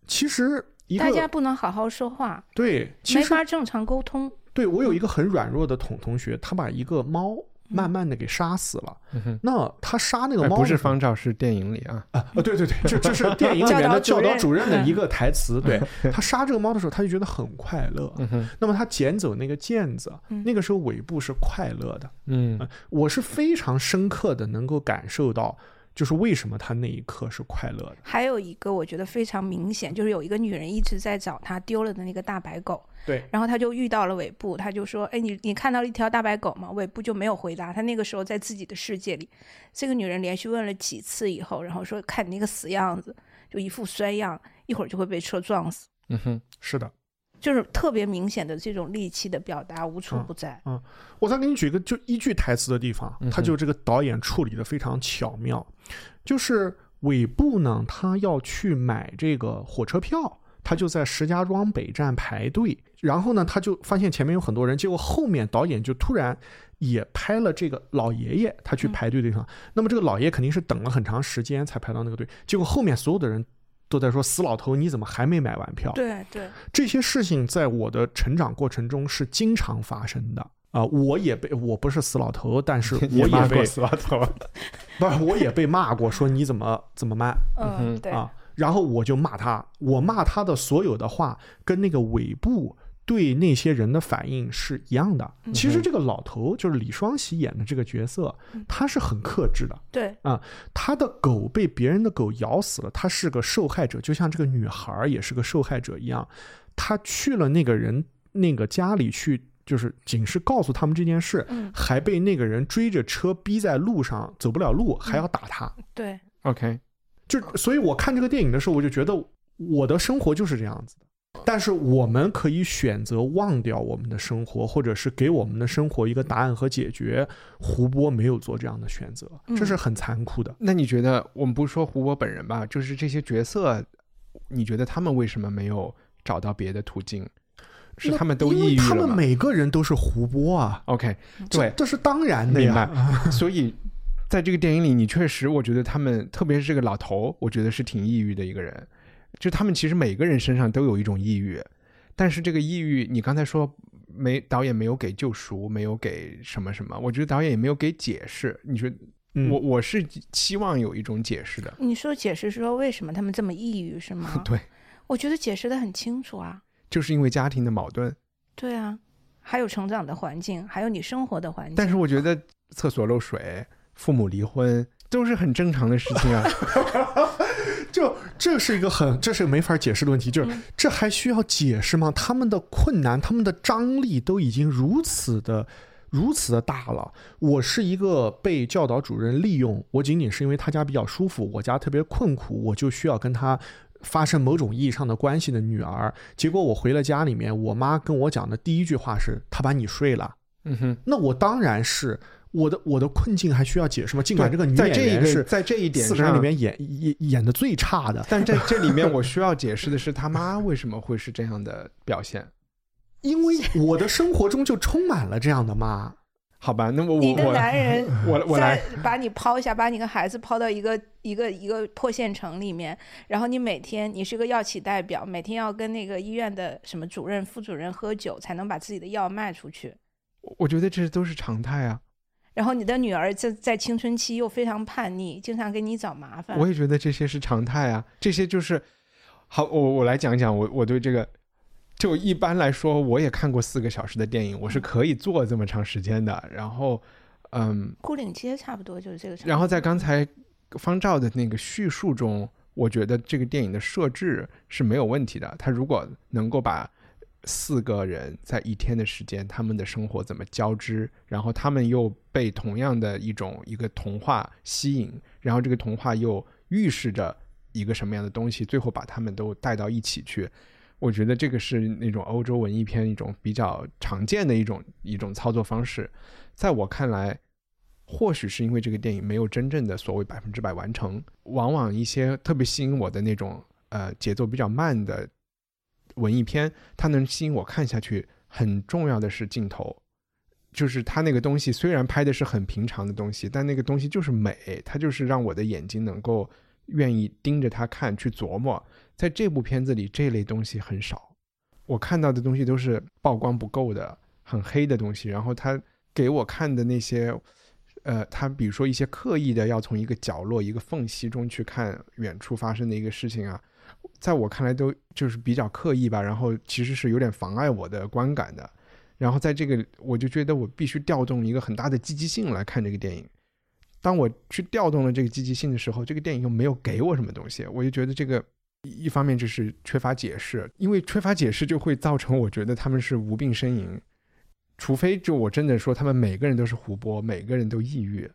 其实大家不能好好说话，对，其没实法正常沟通。对我有一个很软弱的同同学，他把一个猫慢慢的给杀死了。嗯，那他杀那个哎猫不是方照，是电影里啊。啊，呃对对对，这这是电影里面的教教导主任的一个台词。对 他杀这个猫的时候，他就觉得很快乐。嗯，那么他捡走那个毽子，嗯那个时候尾部是快乐的。嗯呃我是非常深刻的能够感受到，就是为什么他那一刻是快乐的。还有一个我觉得非常明显，就是有一个女人一直在找他丢了的那个大白狗，对，然后他就遇到了尾部，他就说：“哎，你你看到了一条大白狗吗？”尾部就没有回答，他那个时候在自己的世界里。这个女人连续问了几次以后，然后说：“看你那个死样子，就一副衰样，一会儿就会被车撞死。嗯哼，是的。”就是特别明显的这种戾气的表达，无处不在。嗯我再给你举一个就一句台词的地方，他就这个导演处理的非常巧妙，就是尾部呢，他要去买这个火车票，他就在石家庄北站排队，然后呢，他就发现前面有很多人，结果后面导演就突然也拍了这个老爷爷他去排队的地方，那么这个老爷爷肯定是等了很长时间才排到那个队，结果后面所有的人。都在说死老头，你怎么还没买完票？对对，这些事情在我的成长过程中是经常发生的啊、我也被我不是死老头，但是 我也被死老头。不是我也被骂过，说你怎么怎么慢嗯，对，啊？然后我就骂他，我骂他的所有的话跟那个尾部对那些人的反应是一样的。其实这个老头就是李双喜演的这个角色，他是很克制的。对啊，他的狗被别人的狗咬死了，他是个受害者，就像这个女孩儿也是个受害者一样。他去了那个人那个家里去，就是仅是告诉他们这件事，嗯还被那个人追着车逼在路上走不了路，还要打他。对，OK，就所以，我看这个电影的时候，我就觉得我的生活就是这样子的。但是我们可以选择忘掉我们的生活，或者是给我们的生活一个答案和解决。胡波没有做这样的选择，这是很残酷的。那你觉得我们不说胡波本人吧，就是这些角色，你觉得他们为什么没有找到别的途径？是他们都抑郁了他们每个人都是胡波啊，？OK，对，这是当然的呀。。所以在这个电影里，你确实，我觉得他们，特别是这个老头，我觉得是挺抑郁的一个人。就他们其实每个人身上都有一种抑郁，但是这个抑郁，你刚才说没导演没有给救赎，没有给什么什么，我觉得导演也没有给解释。你说嗯我我是期望有一种解释的，你说解释说为什么他们这么抑郁是吗？对，我觉得解释的很清楚啊。就是因为家庭的矛盾。对啊，还有成长的环境，还有你生活的环境。但是我觉得厕所漏水、父母离婚都是很正常的事情啊。就这是一个很，这是个没法解释的问题，就是这还需要解释吗？他们的困难，他们的张力都已经如此的。如此的大了，我是一个被教导主任利用，我仅仅是因为他家比较舒服，我家特别困苦，我就需要跟他发生某种意义上的关系的女儿。结果我回了家里面，我妈跟我讲的第一句话是：“他把你睡了。嗯哼”，那我当然是我的我的困境还需要解释吗？尽管这个女在这一个演员是在这一点四个人上里面演演演的最差的，但在这里面，我需要解释的是，他妈为什么会是这样的表现？因为我的生活中就充满了这样的妈。好吧，那我你的我我男人 我我来再把你抛下，把你跟孩子抛到一个一个一个破县城里面，然后你每天你是个药企代表，每天要跟那个医院的什么主任、副主任喝酒，才能把自己的药卖出去。我觉得这都是常态啊。然后你的女儿在在青春期又非常叛逆，经常给你找麻烦。我也觉得这些是常态啊，这些就是好。我我来讲讲我我对这个，就一般来说，我也看过四个小时的电影，我是可以坐这么长时间的。然后，嗯，牯岭街差不多就是这个。然后在刚才方照的那个叙述中，我觉得这个电影的设置是没有问题的。他如果能够把四个人在一天的时间，他们的生活怎么交织，然后他们又被同样的一种一个童话吸引，然后这个童话又预示着一个什么样的东西，最后把他们都带到一起去。我觉得这个是那种欧洲文艺片一种比较常见的一种一种操作方式，在我看来，或许是因为这个电影没有真正的所谓百分之百完成，往往一些特别吸引我的那种呃节奏比较慢的文艺片，它能吸引我看下去。很重要的是镜头，就是它那个东西虽然拍的是很平常的东西，但那个东西就是美，它就是让我的眼睛能够愿意盯着它看，去琢磨。在这部片子里，这类东西很少，我看到的东西都是曝光不够的、很黑的东西。然后他给我看的那些，呃，他比如说一些刻意的要从一个角落、一个缝隙中去看远处发生的一个事情啊，在我看来都就是比较刻意吧。然后其实是有点妨碍我的观感的。然后在这个，我就觉得我必须调动一个很大的积极性来看这个电影。当我去调动了这个积极性的时候，这个电影又没有给我什么东西，我就觉得这个。一方面就是缺乏解释，因为缺乏解释就会造成我觉得他们是无病呻吟，除非就我真的说他们每个人都是胡波，每个人都抑郁，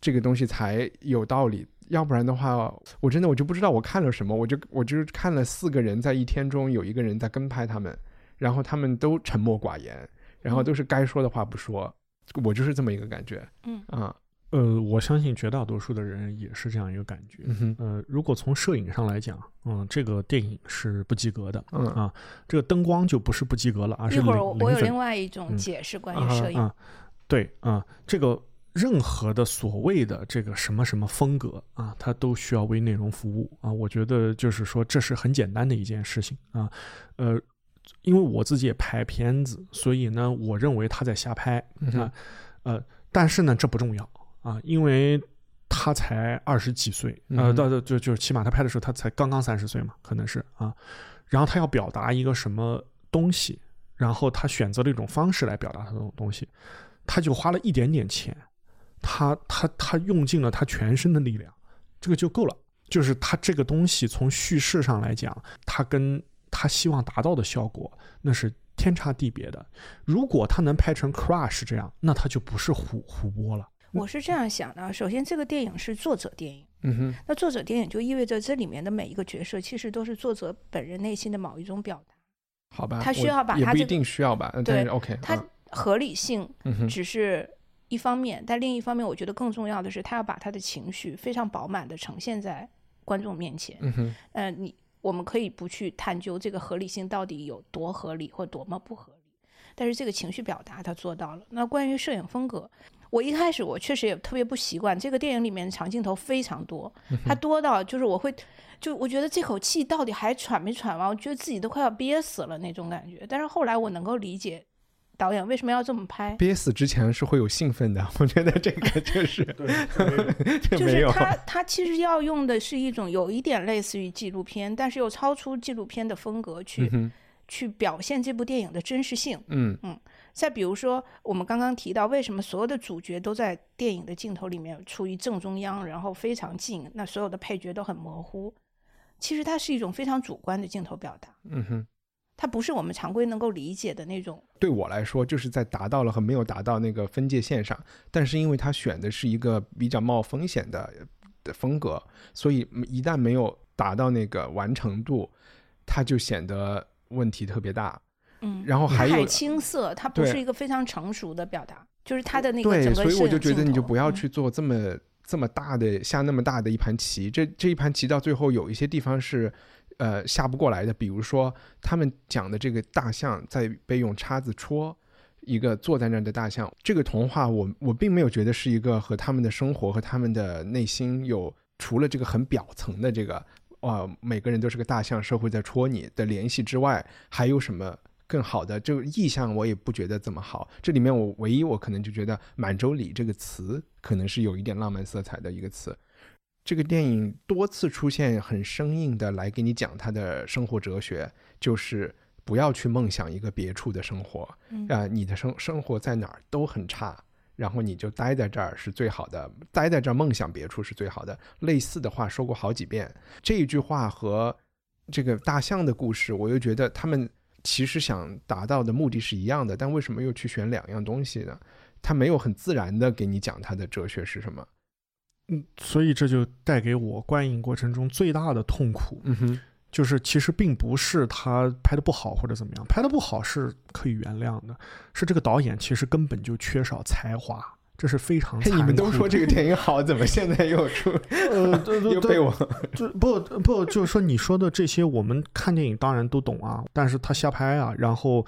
这个东西才有道理。要不然的话，我真的我就不知道我看了什么，我就我就是看了四个人在一天中有一个人在跟拍他们，然后他们都沉默寡言，然后都是该说的话不说，我就是这么一个感觉。嗯啊，呃，我相信绝大多数的人也是这样一个感觉。嗯，呃，如果从摄影上来讲，嗯，这个电影是不及格的。嗯啊，这个灯光就不是不及格了，而是一会儿我有另外一种嗯解释关啊于摄影。啊，对啊，这个任何的所谓的这个什么什么风格啊，它都需要为内容服务啊。我觉得就是说，这是很简单的一件事情啊。呃，因为我自己也拍片子，所以呢，我认为他在瞎拍啊。呃，但是呢，这不重要啊，因为他才二十几岁，呃，到就就就起码他拍的时候他才刚刚三十岁嘛，可能是啊。然后他要表达一个什么东西，然后他选择了一种方式来表达他这种东西，他就花了一点点钱，他他他用尽了他全身的力量，这个就够了。就是他这个东西从叙事上来讲，他跟他希望达到的效果那是天差地别的。如果他能拍成 Crush 这样，那他就不是胡胡播了。我是这样想的，首先这个电影是作者电影，嗯哼，那作者电影就意味着这里面的每一个角色其实都是作者本人内心的某一种表达，好吧，他需我也不一要把他这个定需要吧，但对是 OK，它啊合理性只是一方面，但另一方面，我觉得更重要的是，他要把他的情绪非常饱满的呈现在观众面前。嗯哼，呃，你我们可以不去探究这个合理性到底有多合理或多么不合理，但是这个情绪表达他做到了。那关于摄影风格，我一开始我确实也特别不习惯，这个电影里面长镜头非常多，它多到就是我会。就我觉得这口气到底还喘没喘完，我觉得自己都快要憋死了那种感觉。但是后来我能够理解导演为什么要这么拍？憋死之前是会有兴奋的，我觉得这个 就是。就 是他他其实要用的是一种有一点类似于纪录片，但是又超出纪录片的风格去、嗯去表现这部电影的真实性。嗯嗯再比如说，我们刚刚提到，为什么所有的主角都在电影的镜头里面处于正中央，然后非常近，那所有的配角都很模糊。其实它是一种非常主观的镜头表达，嗯哼。它不是我们常规能够理解的那种。对我来说，就是在达到了和没有达到那个分界线上，但是因为他选的是一个比较冒风险的的风格，所以一旦没有达到那个完成度，它就显得问题特别大。嗯，然后还有太青涩，它不是一个非常成熟的表达，就是它的那个对，整个所以我就觉得你就不要去做这么、这么大的下那么大的一盘棋。这这一盘棋到最后有一些地方是呃下不过来的，比如说他们讲的这个大象在被用叉子戳。一个坐在那儿的大象，这个童话我我并没有觉得是一个和他们的生活和他们的内心有除了这个很表层的这个哇每个人都是个大象，社会在戳你的联系之外，还有什么更好的就意象我也不觉得怎么好。这里面我唯一我可能就觉得“满洲里”这个词可能是有一点浪漫色彩的一个词。这个电影多次出现很生硬的来给你讲他的生活哲学，就是不要去梦想一个别处的生活，嗯啊、你的生生活在哪儿都很差。然后你就待在这儿是最好的，待在这儿梦想别处是最好的。类似的话说过好几遍，这一句话和这个大象的故事，我又觉得他们其实想达到的目的是一样的，但为什么又去选两样东西呢？他没有很自然的给你讲他的哲学是什么。嗯，所以这就带给我观影过程中最大的痛苦，嗯哼，就是其实并不是他拍的不好或者怎么样，拍的不好是可以原谅的，是这个导演其实根本就缺少才华，这是非常你们都说这个电影好，怎么现在又出呃，对对对，又被我？就不不就是说你说的这些，我们看电影当然都懂啊，但是他瞎拍啊，然后，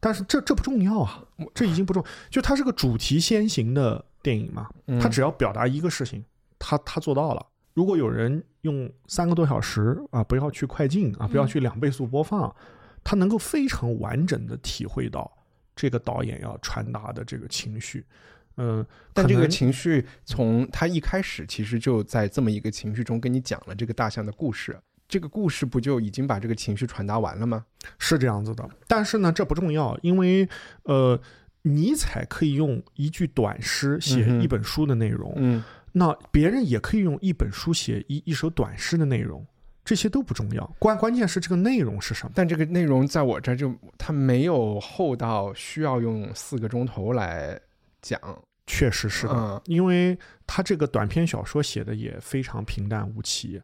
但是这这不重要啊，这已经不重，就它是个主题先行的电影嘛，他只要表达一个事情，他他做到了。如果有人用三个多小时啊，不要去快进啊，不要去两倍速播放，他能够非常完整的体会到这个导演要传达的这个情绪。嗯、但这个情绪从他一开始其实就在这么一个情绪中跟你讲了这个大象的故事，这个故事不就已经把这个情绪传达完了吗？是这样子的，但是呢，这不重要，因为呃，尼采可以用一句短诗写一本书的内容，嗯，那别人也可以用一本书写一一首短诗的内容，这些都不重要，关关键是这个内容是什么。但这个内容在我这儿就它没有厚到需要用四个钟头来讲。确实是的，嗯因为他这个短篇小说写的也非常平淡无奇，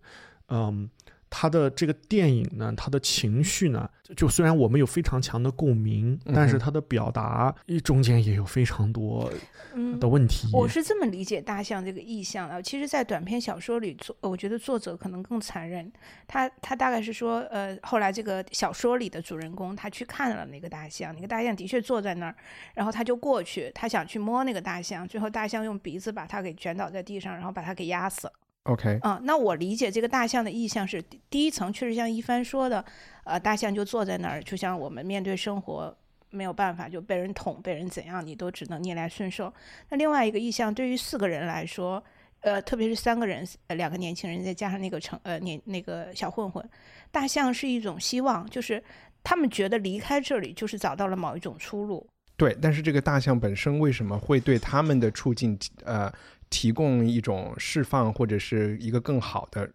嗯。他的这个电影呢，他的情绪呢，就虽然我们有非常强的共鸣，嗯但是他的表达中间也有非常多嗯的问题。我是这么理解大象这个意象的。其实，在短篇小说里，作我觉得作者可能更残忍。他他大概是说，呃，后来这个小说里的主人公他去看了那个大象，那个大象的确坐在那儿，然后他就过去，他想去摸那个大象，最后大象用鼻子把他给卷倒在地上，然后把他给压死了。OK，啊、那我理解这个大象的意象是第第一层，确实像一帆说的，呃，大象就坐在那儿，就像我们面对生活没有办法，就被人捅，被人怎样，你都只能逆来顺受。那另外一个意象，对于四个人来说，呃，特别是三个人，呃，两个年轻人再加上那个成呃年那个小混混，大象是一种希望，就是他们觉得离开这里就是找到了某一种出路。对，但是这个大象本身为什么会对他们的处境呃提供一种释放或者是一个更好的？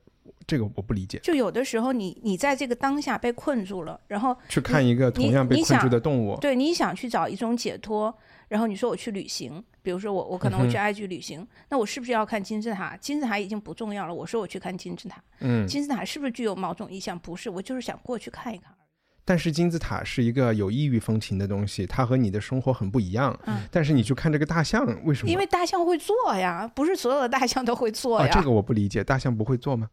这个我不理解。就有的时候你你在这个当下被困住了，然后去看一个同样被你困住的动物，对，你想去找一种解脱，然后你说我去旅行，比如说我我可能会去埃及旅行，那我是不是要看金字塔？金字塔已经不重要了，我说我去看金字塔，嗯，金字塔是不是具有某种意象？不是，我就是想过去看一看。但是金字塔是一个有异域风情的东西，它和你的生活很不一样。嗯但是你去看这个大象，为什么？因为大象会坐呀，不是所有的大象都会坐啊，呀。这个我不理解，大象不会做吗？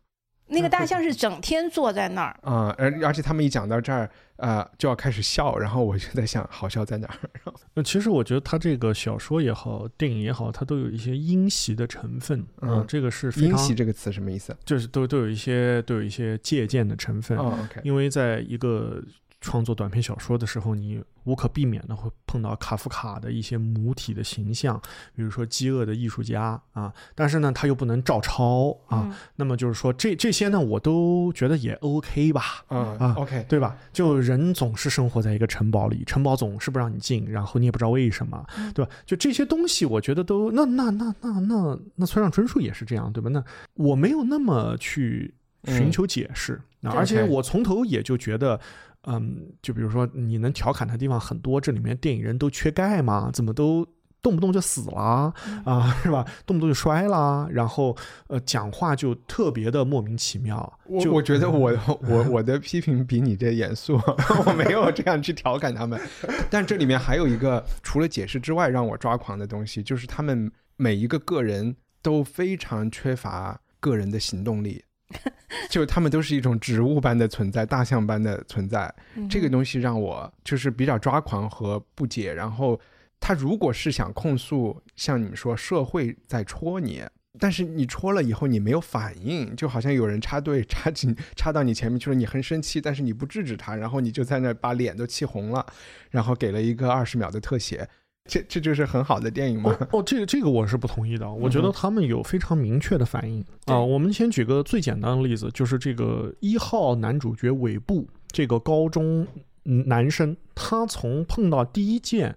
那个大象是整天坐在那儿，啊、而而且他们一讲到这儿，呃，就要开始笑，然后我就在想，好笑在哪儿？那，其实我觉得他这个小说也好，电影也好，它都有一些音袭的成分。嗯呃这个是非阴常袭这个词什么意思？就是都都有一些都有一些借鉴的成分。哦，OK，因为在一个创作短篇小说的时候，你无可避免的会碰到卡夫卡的一些母体的形象，比如说饥饿的艺术家啊，但是呢，他又不能照抄啊。嗯那么就是说，这这些呢，我都觉得也 OK 吧。嗯啊，OK，对吧？就人总是生活在一个城堡里，城堡总是不让你进，然后你也不知道为什么，对吧？就这些东西，我觉得都那那那那那那村上春树也是这样，对吧？那我没有那么去寻求解释，那而且我从头也就觉得。嗯，就比如说你能调侃的地方很多，这里面电影人都缺钙吗？怎么都动不动就死了啊，是吧？动不动就摔了，然后呃，讲话就特别的莫名其妙。我我觉得我我我的批评比你这严肃，我没有这样去调侃他们。但这里面还有一个除了解释之外让我抓狂的东西，就是他们每一个个人都非常缺乏个人的行动力，就他们都是一种植物般的存在，大象般的存在。这个东西让我就是比较抓狂和不解。然后他如果是想控诉，像你们说社会在戳你，但是你戳了以后你没有反应，就好像有人插队插进插到你前面去了，你很生气，但是你不制止他，然后你就在那把脸都气红了，然后给了一个二十秒的特写。这这就是很好的电影吗？哦，这个这个我是不同意的。我觉得他们有非常明确的反应对啊、我们先举个最简单的例子，就是这个一号男主角尾部这个高中嗯男生，他从碰到第一件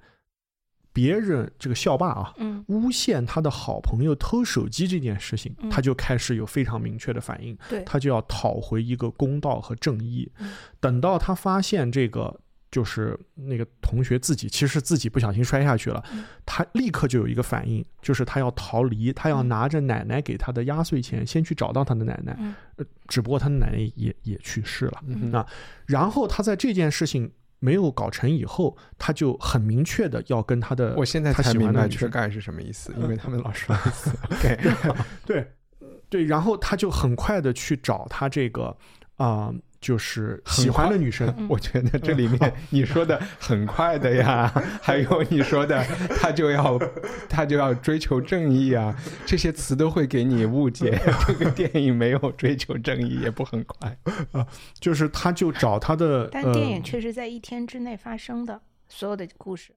别人这个校霸啊。嗯诬陷他的好朋友偷手机这件事情，嗯他就开始有非常明确的反应，对他就要讨回一个公道和正义。嗯等到他发现这个就是那个同学自己其实是自己不小心摔下去了，嗯他立刻就有一个反应，就是他要逃离，他要嗯拿着奶奶给他的压岁钱，先去找到他的奶奶。只不过他的奶奶也也去世了。嗯啊然后他在这件事情没有搞成以后，他就很明确的要跟他的我现在才明白缺钙是什么意思，因为他们老说一次。OK，对对，然后他就很快的去找他这个啊、就是喜欢的女生。我觉得这里面 你说的很快的呀，还有你说的他就要他就要追求正义啊，这些词都会给你误解。这个电影没有追求正义，也不很快啊。就是他就找他的，但电影呃确实在一天之内发生的所有的故事。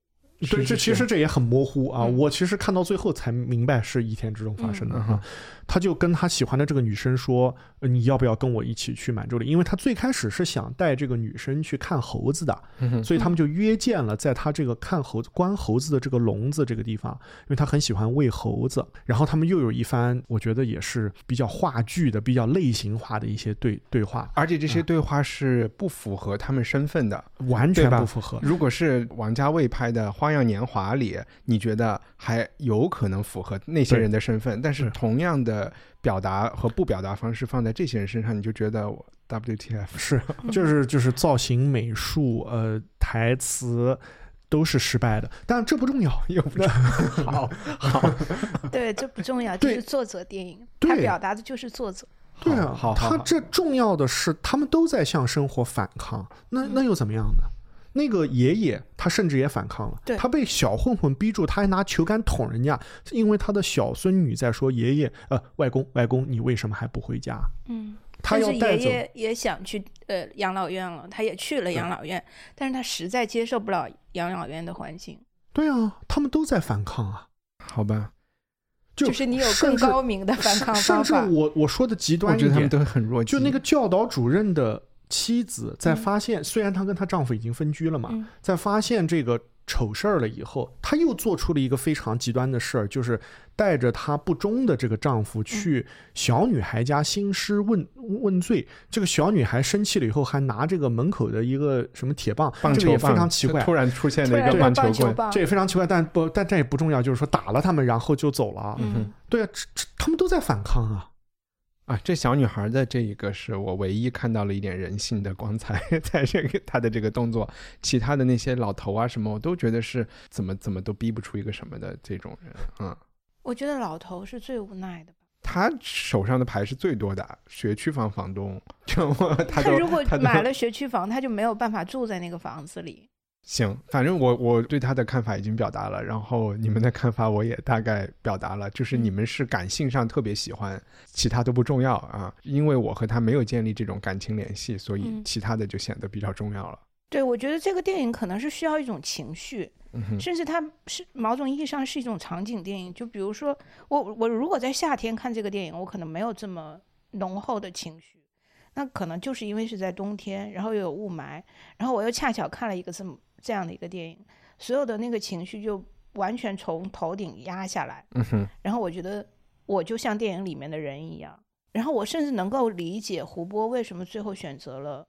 对，这其实这也很模糊啊。嗯我其实看到最后才明白是一天之中发生的嗯哈。他就跟他喜欢的这个女生说：“呃你要不要跟我一起去满洲里？”因为他最开始是想带这个女生去看猴子的，嗯所以他们就约见了，在他这个看猴子、关猴子的这个笼子这个地方，因为他很喜欢喂猴子。然后他们又有一番，我觉得也是比较话剧的、比较类型化的一些对对话，而且这些对话是不符合他们身份的。完全不符合。如果是王家卫拍的《花样年华》里，你觉得还有可能符合那些人的身份，但是是同样的表达和不表达方式放在这些人身上，你就觉得我 WTF。是，就是就是造型、美术、呃台词都是失败的，但这不重要，也不是 好 好，对，这不重要，这是作者电影，他表达的就是作者。对啊，好他这重要的是，他们都在向生活反抗，那那又怎么样呢？那个爷爷他甚至也反抗了，对他被小混混逼住，他还拿球杆捅人家，因为他的小孙女在说：“爷爷，呃，外公，外公，你为什么还不回家嗯，？”他要带走，爷爷也想去呃养老院了，他也去了养老院，但是他实在接受不了养老院的环境，对啊，他们都在反抗啊，好吧，就就是你有更高明的反抗方法甚至。我我说的极端一点，觉得他们都很弱鸡。就那个教导主任的妻子，在嗯发现、虽然她跟她丈夫已经分居了嘛，嗯在发现这个丑事儿了以后，她又做出了一个非常极端的事儿，就是带着她不忠的这个丈夫去小女孩家兴师问问罪。这个小女孩生气了以后，还拿这个门口的一个什么铁棒，棒球棒这个也非常奇怪就。突然出现突然有的一个棒棒球棍，棒这也非常奇怪，但不，但这也不重要，就是说打了他们，然后就走了。嗯，对啊，这这他们都在反抗啊。啊，这小女孩的这一个是我唯一看到了一点人性的光彩，在这个她的这个动作，其他的那些老头啊什么，我都觉得是怎么怎么都逼不出一个什么的这种人，嗯。我觉得老头是最无奈的吧。他手上的牌是最多的，学区房房东，就他他如果买了学区房，他就没有办法住在那个房子里。行，反正我我对他的看法已经表达了，然后你们的看法我也大概表达了，就是你们是感性上特别喜欢，其他都不重要啊，因为我和他没有建立这种感情联系，所以嗯其他的就显得比较重要了。对，我觉得这个电影可能是需要一种情绪，嗯，甚至它是某种意义上是一种场景电影。就比如说，我我如果在夏天看这个电影，我可能没有这么浓厚的情绪，那可能就是因为是在冬天，然后又有雾霾，然后我又恰巧看了一个这么这样的一个电影，所有的那个情绪就完全从头顶压下来。嗯哼，然后我觉得我就像电影里面的人一样，然后我甚至能够理解胡波为什么最后选择了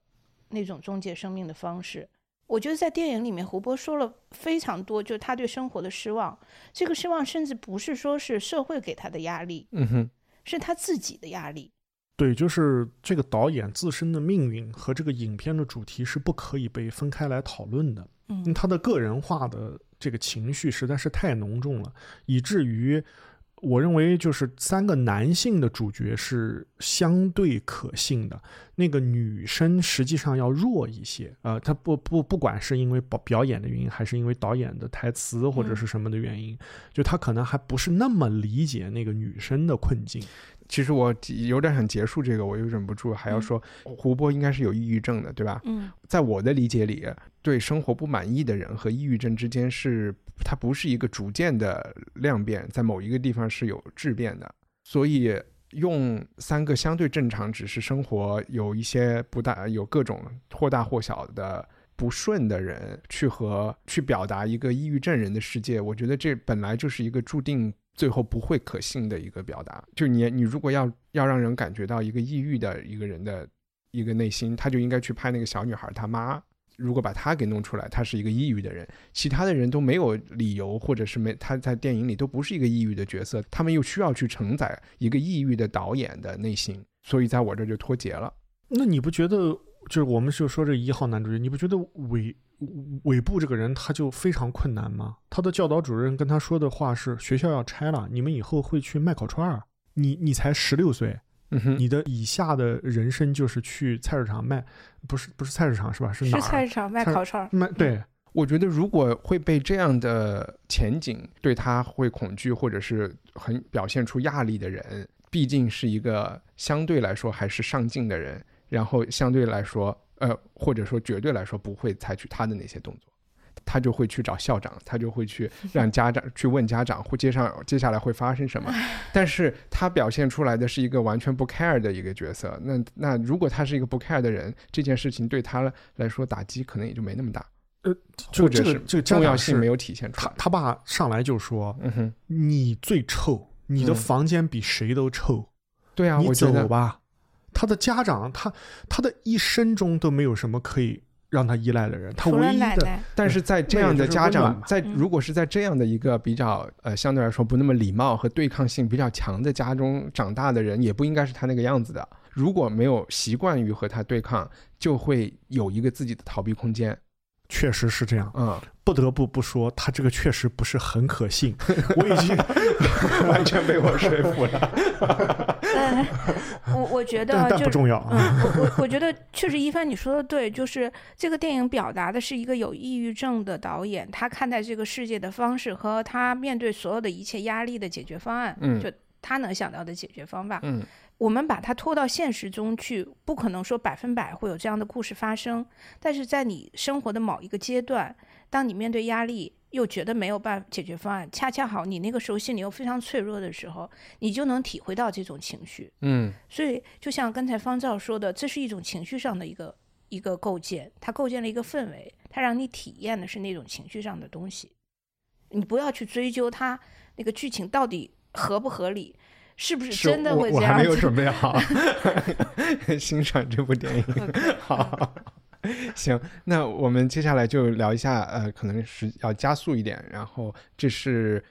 那种终结生命的方式。我觉得在电影里面，胡波说了非常多，就是他对生活的失望。这个失望甚至不是说是社会给他的压力，嗯哼，是他自己的压力。对，就是这个导演自身的命运和这个影片的主题是不可以被分开来讨论的。嗯他的个人化的这个情绪实在是太浓重了，以至于我认为就是三个男性的主角是相对可信的，那个女生实际上要弱一些。呃，他不不不管是因为表表演的原因，还是因为导演的台词或者是什么的原因，就他可能还不是那么理解那个女生的困境。其实我有点想结束这个，我又忍不住还要说，胡波应该是有抑郁症的，对吧？嗯在我的理解里，对生活不满意的人和抑郁症之间是，它不是一个逐渐的量变，在某一个地方是有质变的。所以用三个相对正常，只是生活有一些不大，有各种或大或小的不顺的人，去和去表达一个抑郁症人的世界，我觉得这本来就是一个注定最后不会可信的一个表达。就你你如果要要让人感觉到一个抑郁的一个人的一个内心，他就应该去拍那个小女孩她妈。如果把她给弄出来，她是一个抑郁的人，其他的人都没有理由，或者是没他在电影里都不是一个抑郁的角色，他们又需要去承载一个抑郁的导演的内心，所以在我这就脱节了。那你不觉得，就是我们就说这一号男主角，你不觉得尾尾部这个人他就非常困难吗？他的教导主任跟他说的话是：学校要拆了，你们以后会去卖烤串儿。你你才十六岁，嗯哼，你的以下的人生就是去菜市场卖，不是不是菜市场是吧？是哪儿？是菜市场卖烤串儿，卖对，我觉得如果会被这样的前景对他会恐惧，或者是很表现出压力的人，毕竟是一个相对来说还是上进的人，然后相对来说，呃，或者说绝对来说不会采取他的那些动作。他就会去找校长，他就会去 让家长去问家长，会接上接下来会发生什么。但是他表现出来的是一个完全不 care 的一个角色。那那如果他是一个不 care 的人，这件事情对他来说打击可能也就没那么大。呃就这个这个重要性没有体现出来。他他爸上来就说嗯哼，你最臭，你的嗯房间比谁都臭，对啊，你我觉得走吧。他的家长，他他的一生中都没有什么可以让他依赖的人，他唯一的奶奶，但是在这样的家长在嗯如果是在这样的一个比较呃相对来说不那么礼貌和对抗性比较强的家中长大的人，也不应该是他那个样子的。如果没有习惯于和他对抗，就会有一个自己的逃避空间。确实是这样。嗯，不得不不说，他这个确实不是很可信。我已经 完全被我说服了。呃，我我觉得但但不重要啊。嗯，我我我觉得确实一帆你说的对，就是这个电影表达的是一个有抑郁症的导演，他看待这个世界的方式和他面对所有的一切压力的解决方案，嗯就他能想到的解决方法。嗯我们把它拖到现实中去，不可能说百分百会有这样的故事发生，但是在你生活的某一个阶段，当你面对压力又觉得没有办法解决方案，恰恰好你那个时候心里又非常脆弱的时候，你就能体会到这种情绪。嗯所以，就像刚才方照说的，这是一种情绪上的一个一个构建，它构建了一个氛围，它让你体验的是那种情绪上的东西。你不要去追究它那个剧情到底合不合理，是不是是真的我我还没有？准备好 欣赏这部电影。好，行，那我们接下来就聊一下，呃，可能是要加速一点，然后这是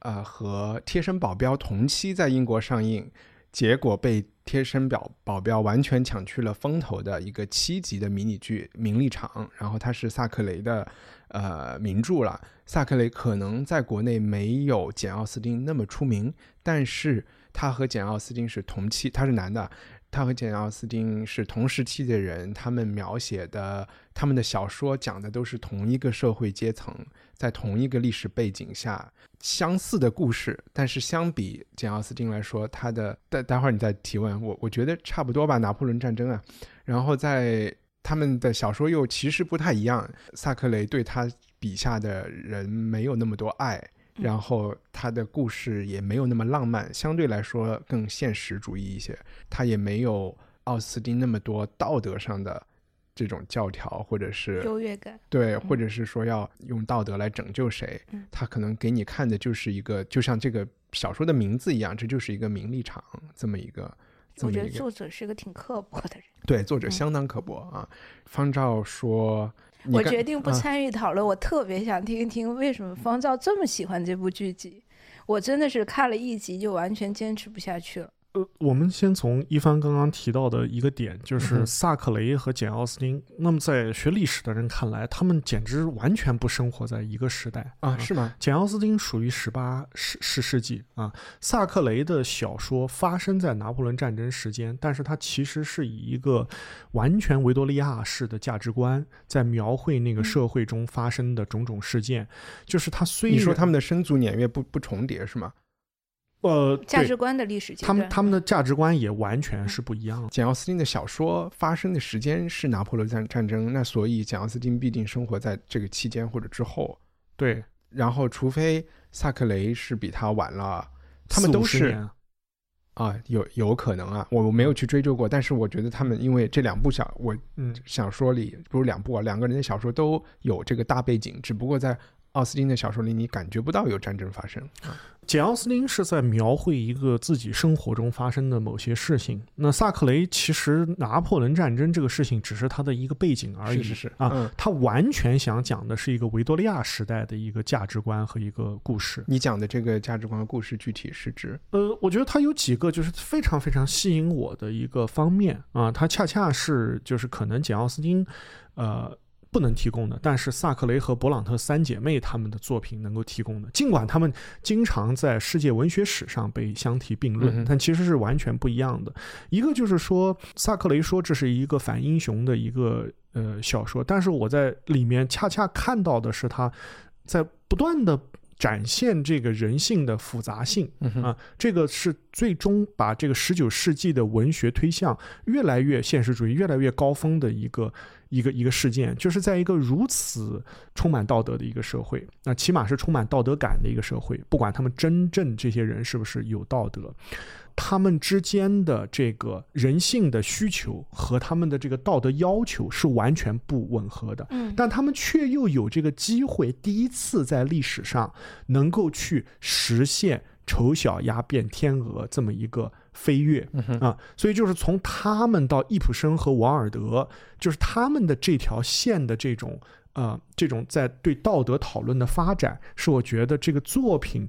呃和《贴身保镖》同期在英国上映，结果被《贴身保保镖》完全抢去了风头的一个七集的迷你剧《名利场》，然后它是萨克雷的呃名著了。萨克雷可能在国内没有简·奥斯汀那么出名，但是他和简·奥斯汀是同期，他是男的，他和简·奥斯汀是同时期的人，他们描写的他们的小说讲的都是同一个社会阶层，在同一个历史背景下相似的故事，但是相比简·奥斯汀来说，他的待待会儿你再提问，我我觉得差不多吧，拿破仑战争啊，然后在。他们的小说又其实不太一样。萨克雷对他笔下的人没有那么多爱，然后他的故事也没有那么浪漫，相对来说更现实主义一些。他也没有奥斯汀那么多道德上的这种教条，或者是优越感。对，或者是说要用道德来拯救谁，他可能给你看的就是一个，就像这个小说的名字一样，这就是一个名利场这么一个。我觉得作者是个挺刻薄的人。对，作者相当刻薄啊。方照说：“我决定不参与讨论。我特别想听一听为什么方照这么喜欢这部剧集。我真的是看了一集就完全坚持不下去了。”呃，我们先从一帆刚刚提到的一个点，就是萨克雷和简奥斯汀。那么在学历史的人看来，他们简直完全不生活在一个时代啊？是吗？简奥斯汀属于十八世十世纪啊，萨克雷的小说发生在拿破仑战争时间，但是他其实是以一个完全维多利亚式的价值观在描绘那个社会中发生的种种事件。就是他虽你说他们的生卒年月不不重叠是吗？呃，价值观的历史，他们他们的价值观也完全是不一样。简奥斯汀的小说发生的时间是拿破仑战战争，那所以简奥斯汀必定生活在这个期间或者之后。对，然后除非萨克雷是比他晚了，他们都是啊，有有可能啊，我没有去追究过，但是我觉得他们因为这两部小我嗯小说里不是两部啊，两个人的小说都有这个大背景，只不过在奥斯汀的小说里你感觉不到有战争发生。简奥斯汀是在描绘一个自己生活中发生的某些事情。那萨克雷其实拿破仑战争这个事情只是他的一个背景而已，是是啊，他完全想讲的是一个维多利亚时代的一个价值观和一个故事。你讲的这个价值观和故事具体是指？呃，我觉得他有几个就是非常非常吸引我的一个方面啊，他恰恰是就是可能简奥斯汀，呃。不能提供的，但是萨克雷和勃朗特三姐妹他们的作品能够提供的，尽管他们经常在世界文学史上被相提并论，但其实是完全不一样的。一个就是说，萨克雷说这是一个反英雄的一个呃小说，但是我在里面恰恰看到的是他在不断的。展现这个人性的复杂性啊，这个是最终把这个十九世纪的文学推向越来越现实主义、越来越高峰的一个一个一个事件，就是在一个如此充满道德的一个社会，那起码是充满道德感的一个社会，不管他们真正这些人是不是有道德。他们之间的这个人性的需求和他们的这个道德要求是完全不吻合的，嗯，但他们却又有这个机会，第一次在历史上能够去实现丑小鸭变天鹅这么一个飞跃。啊，所以就是从他们到易普生和王尔德，就是他们的这条线的这种呃这种在对道德讨论的发展，是我觉得这个作品。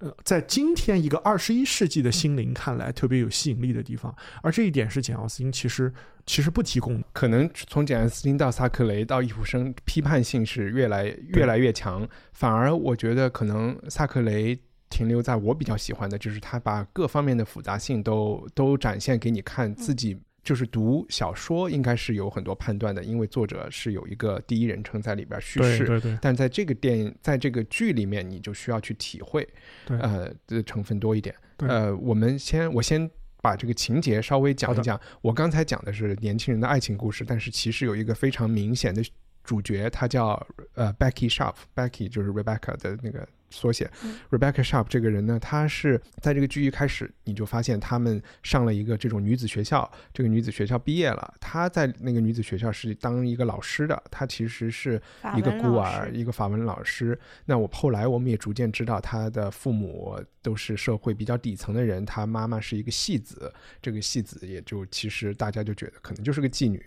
呃，在今天一个二十一世纪的心灵看来特别有吸引力的地方，而这一点是简奥斯汀其实其实不提供的。可能从简奥斯汀到萨克雷到易卜生，批判性是越来越来越强。反而我觉得可能萨克雷停留在我比较喜欢的，就是他把各方面的复杂性都都展现给你看，自己。就是读小说应该是有很多判断的，因为作者是有一个第一人称在里边叙事。对对。但在这个电影，在这个剧里面，你就需要去体会，呃，的成分多一点。呃，我们先，我先把这个情节稍微讲一讲。我刚才讲的是年轻人的爱情故事，但是其实有一个非常明显的主角，他叫呃 Becky Sharp，Becky 就是 Rebecca 的那个。缩写，Rebecca Sharp 这个人呢，他是在这个剧一开始你就发现他们上了一个这种女子学校，这个女子学校毕业了，她在那个女子学校是当一个老师的，她其实是一个孤儿，一个法文老师。那我后来我们也逐渐知道，她的父母都是社会比较底层的人，她妈妈是一个戏子，这个戏子也就其实大家就觉得可能就是个妓女，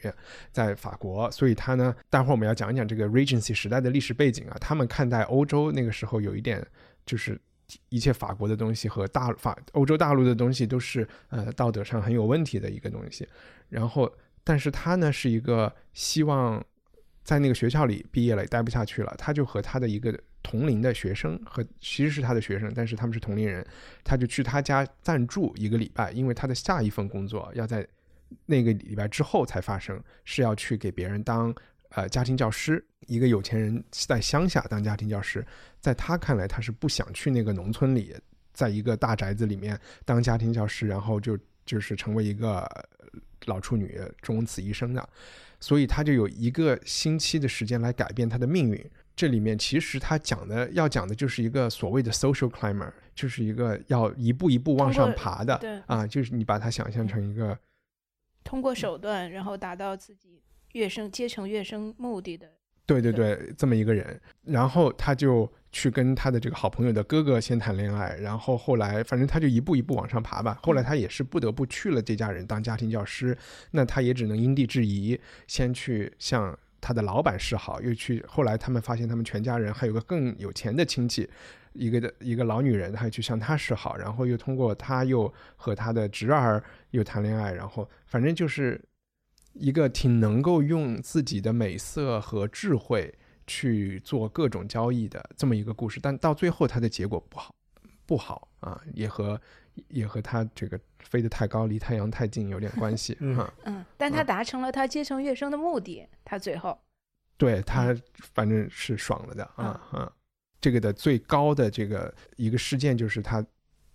在法国，所以她呢，待会儿我们要讲一讲这个 Regency 时代的历史背景啊，他们看待欧洲那个时候有一点。就是一切法国的东西和大法欧洲大陆的东西都是呃道德上很有问题的一个东西。然后，但是他呢是一个希望在那个学校里毕业了待不下去了，他就和他的一个同龄的学生和其实是他的学生，但是他们是同龄人，他就去他家暂住一个礼拜，因为他的下一份工作要在那个礼拜之后才发生，是要去给别人当。呃，家庭教师，一个有钱人在乡下当家庭教师，在他看来，他是不想去那个农村里，在一个大宅子里面当家庭教师，然后就就是成为一个老处女终此一生的，所以他就有一个星期的时间来改变他的命运。这里面其实他讲的要讲的就是一个所谓的 social climber，就是一个要一步一步往上爬的对。啊，就是你把它想象成一个通过手段，然后达到自己跃升阶层跃升目的的。对对对，这么一个人，然后他就去跟他的这个好朋友的哥哥先谈恋爱，然后后来反正他就一步一步往上爬吧。后来他也是不得不去了这家人当家庭教师，那他也只能因地制宜，先去向他的老板示好，又去后来他们发现他们全家人还有个更有钱的亲戚。一个的一个老女人，还去向他示好，然后又通过他又和他的侄儿又谈恋爱，然后反正就是一个挺能够用自己的美色和智慧去做各种交易的这么一个故事，但到最后他的结果不好，不好啊，也和也和他这个飞得太高，离太阳太近有点关系嗯啊。嗯，但他达成了他阶层跃升的目的，他最后对他反正是爽了的啊啊！这个的最高的这个一个事件就是他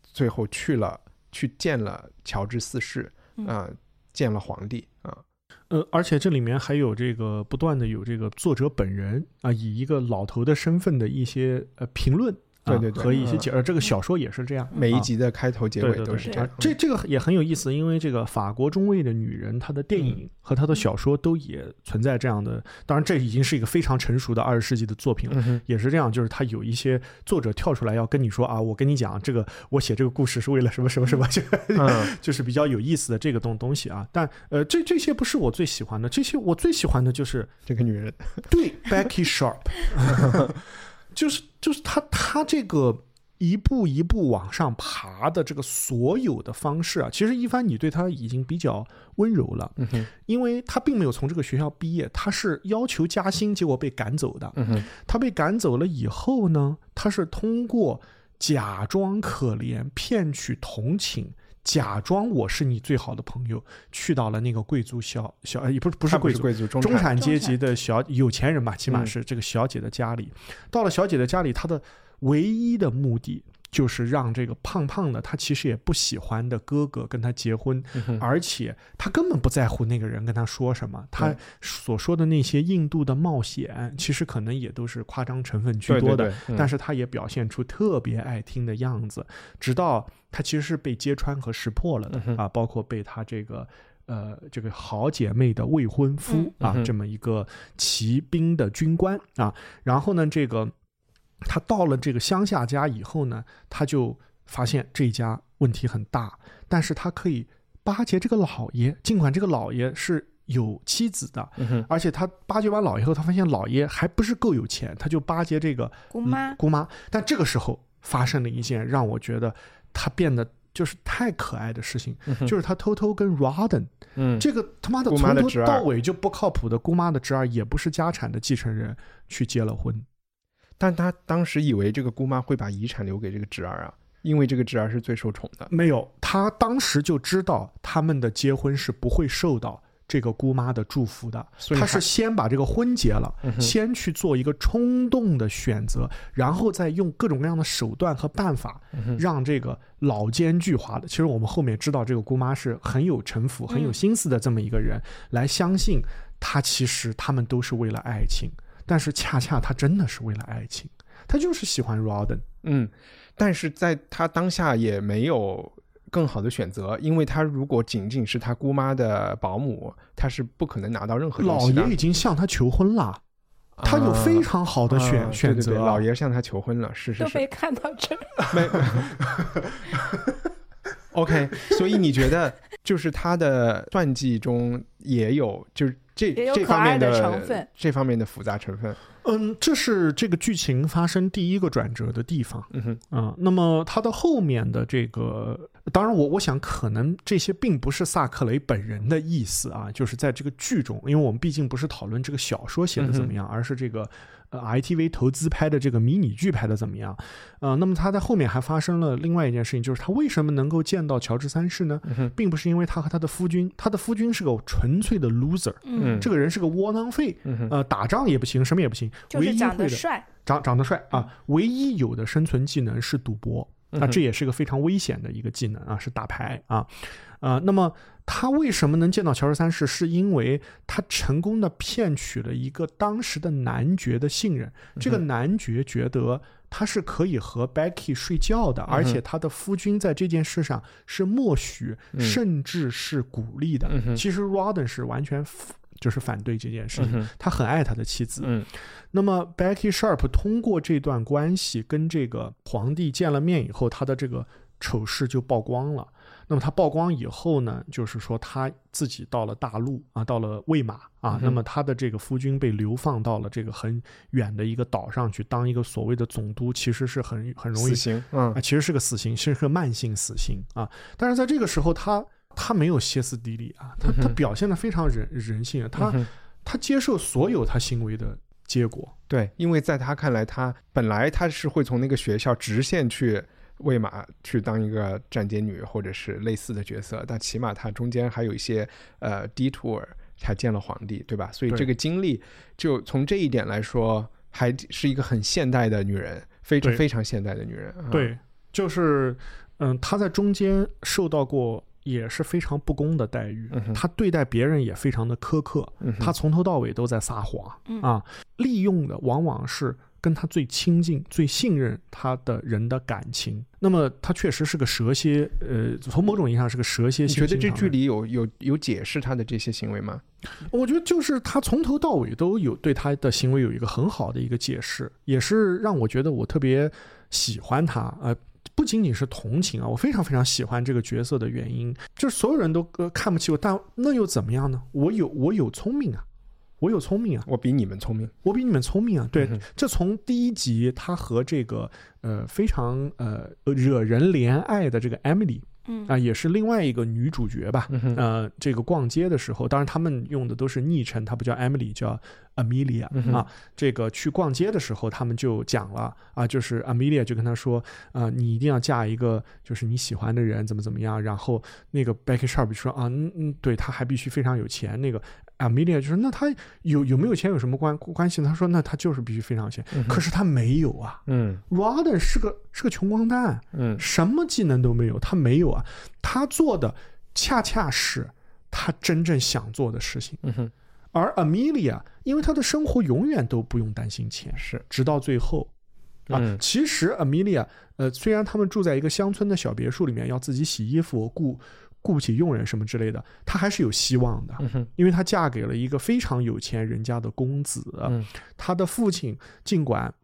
最后去了去见了乔治四世嗯啊，见了皇帝啊。呃，而且这里面还有这个不断的有这个作者本人啊，以一个老头的身份的一些呃评论。啊对对对和一些解，呃，这个小说也是这样，啊每一集的开头、结尾都是这样。这这个也很有意思，因为这个法国中尉的女人，她的电影和她的小说都也存在这样的。当然，这已经是一个非常成熟的二十世纪的作品了，也是这样，就是他有一些作者跳出来要跟你说啊，我跟你讲，这个我写这个故事是为了什么什么什么，就嗯就是比较有意思的这个东东西啊。但呃，这这些不是我最喜欢的，这些我最喜欢的就是这个女人，对 Becky Sharp，就是就是他他这个一步一步往上爬的这个所有的方式啊，其实一帆你对他已经比较温柔了，嗯哼，因为他并没有从这个学校毕业，他是要求加薪，结果被赶走的。嗯哼，他被赶走了以后呢，他是通过假装可怜、骗取同情。假装我是你最好的朋友，去到了那个贵族小小，呃也不是不是贵族，贵族中中产产阶级的小有钱人吧，起码嗯是这个小姐的家里。到了小姐的家里，她的唯一的目的就是让这个胖胖的他其实也不喜欢的哥哥跟他结婚，嗯而且他根本不在乎那个人跟他说什么，他所说的那些印度的冒险，其实可能也都是夸张成分居多的。对嗯但是他也表现出特别爱听的样子，直到他其实是被揭穿和识破了的、嗯啊，包括被他这个。呃，这个好姐妹的未婚夫、啊，这么一个骑兵的军官啊，然后呢，这个他到了这个乡下家以后呢，他就发现这一家问题很大，但是他可以巴结这个老爷，尽管这个老爷是有妻子的，嗯而且他巴结完老爷后，他发现老爷还不是够有钱，他就巴结这个姑妈嗯姑妈。但这个时候发生了一件让我觉得他变得就是太可爱的事情，就是他偷偷跟 Rodden 嗯，这个他妈的从头到尾就不靠谱的姑妈的侄儿，也不是家产的继承人，去结了婚。但他当时以为这个姑妈会把遗产留给这个侄儿啊，因为这个侄儿是最受宠的。没有，他当时就知道他们的结婚是不会受到这个姑妈的祝福的，他是所以他先把这个婚结了，嗯先去做一个冲动的选择，然后再用各种各样的手段和办法，嗯让这个老奸巨猾的，其实我们后面知道这个姑妈是很有城府、很有心思的这么一个人，来相信他其实他们都是为了爱情，但是恰恰他真的是为了爱情，他就是喜欢 Rodden。嗯，但是在他当下也没有更好的选择，因为他如果仅仅是他姑妈的保姆，他是不可能拿到任何东老西的。爷已经向他求婚了，他有非常好的选、啊选择。对对对老爷向他求婚了，是是是都没看到这儿。没。OK，所以你觉得就是他的传记中也有就是这这方面的成分这方面的复杂成分？嗯，这是这个剧情发生第一个转折的地方。嗯哼，啊、那么它的后面的这个，当然我我想可能这些并不是萨克雷本人的意思啊，就是在这个剧中，因为我们毕竟不是讨论这个小说写的怎么样，而是这个呃 ITV 投资拍的这个迷你剧拍的怎么样。呃，那么他在后面还发生了另外一件事情，就是他为什么能够见到乔治三世呢？并不是因为他和他的夫君，他的夫君是个纯粹的 loser，嗯这个人是个窝囊废，呃，打仗也不行，什么也不行，就是唯一会的长得帅，长长得帅啊，唯一有的生存技能是赌博啊，这也是个非常危险的一个技能啊，是打牌啊，啊，那么他为什么能见到乔治三世？是因为他成功的骗取了一个当时的男爵的信任，这个男爵觉得他是可以和 Becky 睡觉的，而且他的夫君在这件事上是默许，甚至是鼓励的。其实 Rawdon 是完全就是反对这件事情，他很爱他的妻子。嗯，那么 Becky Sharp 通过这段关系跟这个皇帝见了面以后，他的这个丑事就曝光了。那么他曝光以后呢，就是说他自己到了大陆啊，到了魏玛啊，那么他的这个夫君被流放到了这个很远的一个岛上去当一个所谓的总督，其实是很很容易死刑，嗯啊，其实是个死刑，是个慢性死刑啊。但是在这个时候，他他没有歇斯底里啊，他他表现的非常人人性啊，他他接受所有他行为的结果。对，因为在他看来，他本来他是会从那个学校直线去。喂马去当一个站街女或者是类似的角色，但起码她中间还有一些呃 detour，才见了皇帝，对吧？所以这个经历就从这一点来说，还是一个很现代的女人，非常非常现代的女人。对，就是嗯，她在中间受到过也是非常不公的待遇，她对待别人也非常的苛刻，她从头到尾都在撒谎啊，利用的往往是。跟他最亲近、最信任他的人的感情，那么他确实是个蛇蝎，呃，从某种意义上是个蛇蝎。你觉得这剧里有有有解释他的这些行为吗？我觉得就是他从头到尾都有对他的行为有一个很好的一个解释，也是让我觉得我特别喜欢他。呃，不仅仅是同情啊，我非常非常喜欢这个角色的原因，就是所有人都看不起我，但那又怎么样呢？我有我有聪明啊。我有聪明啊，我比你们聪明，我比你们聪明啊。对，这从第一集他和这个呃非常呃惹人怜爱的这个 Emily，嗯啊，也是另外一个女主角吧。呃，这个逛街的时候，当然他们用的都是昵称，她不叫 Emily，叫 Amelia 啊。这个去逛街的时候，他们就讲了啊，就是 Amelia 就跟他说啊，你一定要嫁一个就是你喜欢的人，怎么怎么样。然后那个 Becky Sharp 说啊，嗯嗯，对他还必须非常有钱。那个。Amelia 就说：“那他有有没有钱有什么关关系呢？”他说：“那他就是必须非常有钱，可是他没有啊。嗯，Roden 是个是个穷光蛋，嗯，什么技能都没有，他没有啊。他做的恰恰是他真正想做的事情。嗯哼，而 Amelia 因为他的生活永远都不用担心钱，是直到最后啊。其实 Amelia 呃，虽然他们住在一个乡村的小别墅里面，要自己洗衣服雇。”雇不起佣人什么之类的，她还是有希望的，因为她嫁给了一个非常有钱人家的公子。她的父亲尽管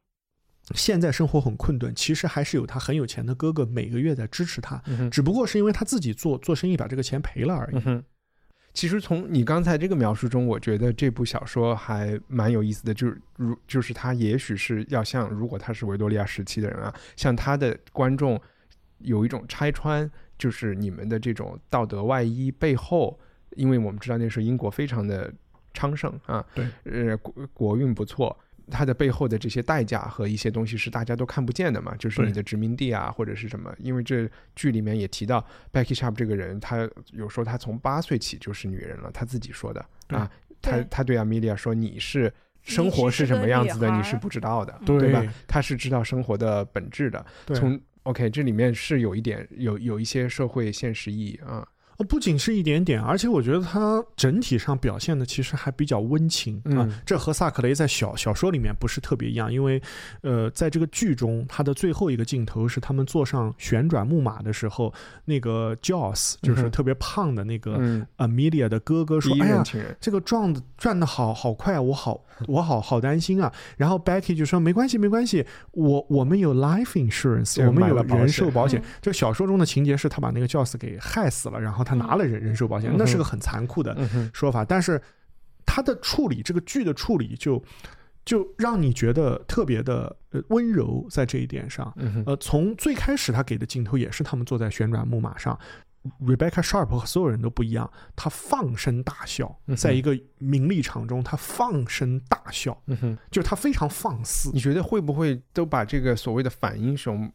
现在生活很困顿，其实还是有他很有钱的哥哥每个月在支持他，只不过是因为他自己做做生意把这个钱赔了而已。其实从你刚才这个描述中，我觉得这部小说还蛮有意思的，就是如就是他也许是要像如果他是维多利亚时期的人啊，像他的观众有一种拆穿。就是你们的这种道德外衣背后，因为我们知道那时候英国非常的昌盛啊，对，呃，国国运不错，它的背后的这些代价和一些东西是大家都看不见的嘛，就是你的殖民地啊或者是什么。因为这剧里面也提到 Becky Sharp 这个人，他有说他从八岁起就是女人了，他自己说的啊，他他对 Amelia 说你是生活是什么样子的，你是不知道的，对吧？他是知道生活的本质的，从。OK，这里面是有一点有有一些社会现实意义啊。不仅是一点点，而且我觉得它整体上表现的其实还比较温情啊。这和萨克雷在小小说里面不是特别一样，因为，呃，在这个剧中，他的最后一个镜头是他们坐上旋转木马的时候，那个 Joss 就是特别胖的那个 Amelia 的哥哥说：“哎呀，这个撞的转的好好快，我好 我好好担心啊。”然后 Becky 就说：“没关系，没关系，我我们有 life insurance，我们有人寿保险。”就小说中的情节是他把那个 Joss 给害死了，然后他。他拿了人人寿保险，那是个很残酷的说法。但是他的处理，这个剧的处理，就就让你觉得特别的温柔。在这一点上，呃，从最开始他给的镜头也是他们坐在旋转木马上，Rebecca Sharp 和所有人都不一样，他放声大笑，在一个名利场中，他放声大笑，就是他非常放肆。你觉得会不会都把这个所谓的反英雄？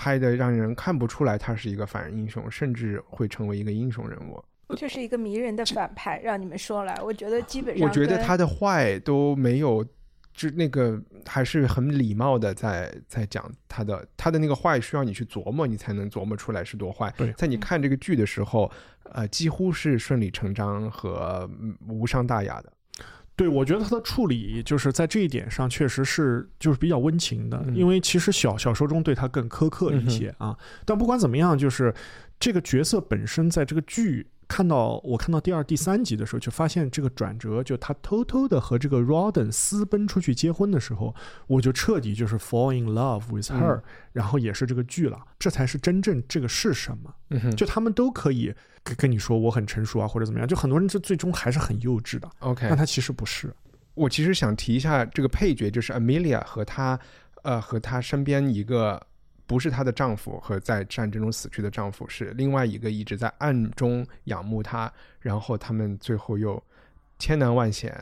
拍的让人看不出来他是一个反英雄，甚至会成为一个英雄人物。这是一个迷人的反派，让你们说来，我觉得基本上，我觉得他的坏都没有就那个还是很礼貌的在在讲他的他的那个坏，需要你去琢磨，你才能琢磨出来是多坏。对在你看这个剧的时候，呃，几乎是顺理成章和嗯无伤大雅的。对，我觉得他的处理就是在这一点上确实是就是比较温情的，嗯因为其实小小说中对他更苛刻一些啊。但不管怎么样，就是这个角色本身在这个剧看到我看到第二、第三集的时候，就发现这个转折，就他偷偷的和这个 Roden 私奔出去结婚的时候，我就彻底就是 fall in love with her，、嗯然后也是这个剧了，这才是真正这个是什么。就他们都可以跟跟你说我很成熟啊，或者怎么样，就很多人就最终还是很幼稚的。，OK，但他其实不是。我其实想提一下这个配角，就是 Amelia 和她，呃，和她身边一个不是她的丈夫和在战争中死去的丈夫，是另外一个一直在暗中仰慕她，然后他们最后又千难万险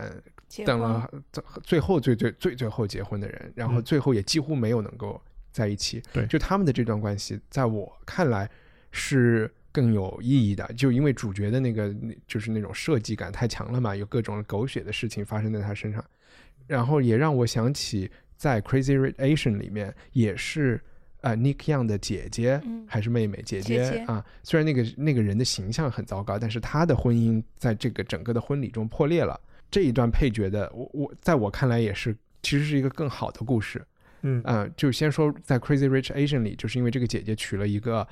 等了最最后最最最最后结婚的人，然后嗯最后也几乎没有能够在一起。对就他们的这段关系，在我看来是更有意义的，就因为主角的那个就是那种设计感太强了嘛，有各种狗血的事情发生在他身上，然后也让我想起在《Crazy Rich Asian》里面也是。呃，Nick Young 的姐姐、嗯还是妹妹？姐姐姐啊，虽然那个那个人的形象很糟糕，但是他的婚姻在这个整个的婚礼中破裂了。这一段配角的，我我在我看来也是，其实是一个更好的故事。嗯啊、就先说在《Crazy Rich Asian》里，就是因为这个姐姐娶了一个，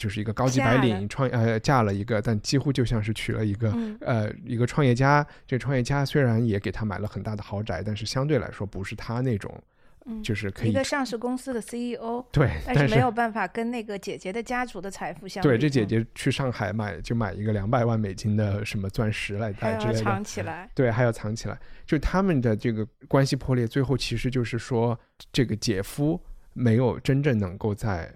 就是一个高级白领创呃嫁了一个，但几乎就像是娶了一个、嗯呃一个创业家。这创业家虽然也给他买了很大的豪宅，但是相对来说不是他那种，嗯，就是可以一个上市公司的 CEO，对，但但是没有办法跟那个姐姐的家族的财富相比。对这姐嗯姐去上海买就买一个两百万美金的什么钻石来戴之类的，藏起来。对，还要藏起来。就他们的这个关系破裂，最后其实就是说，这个姐夫没有真正能够在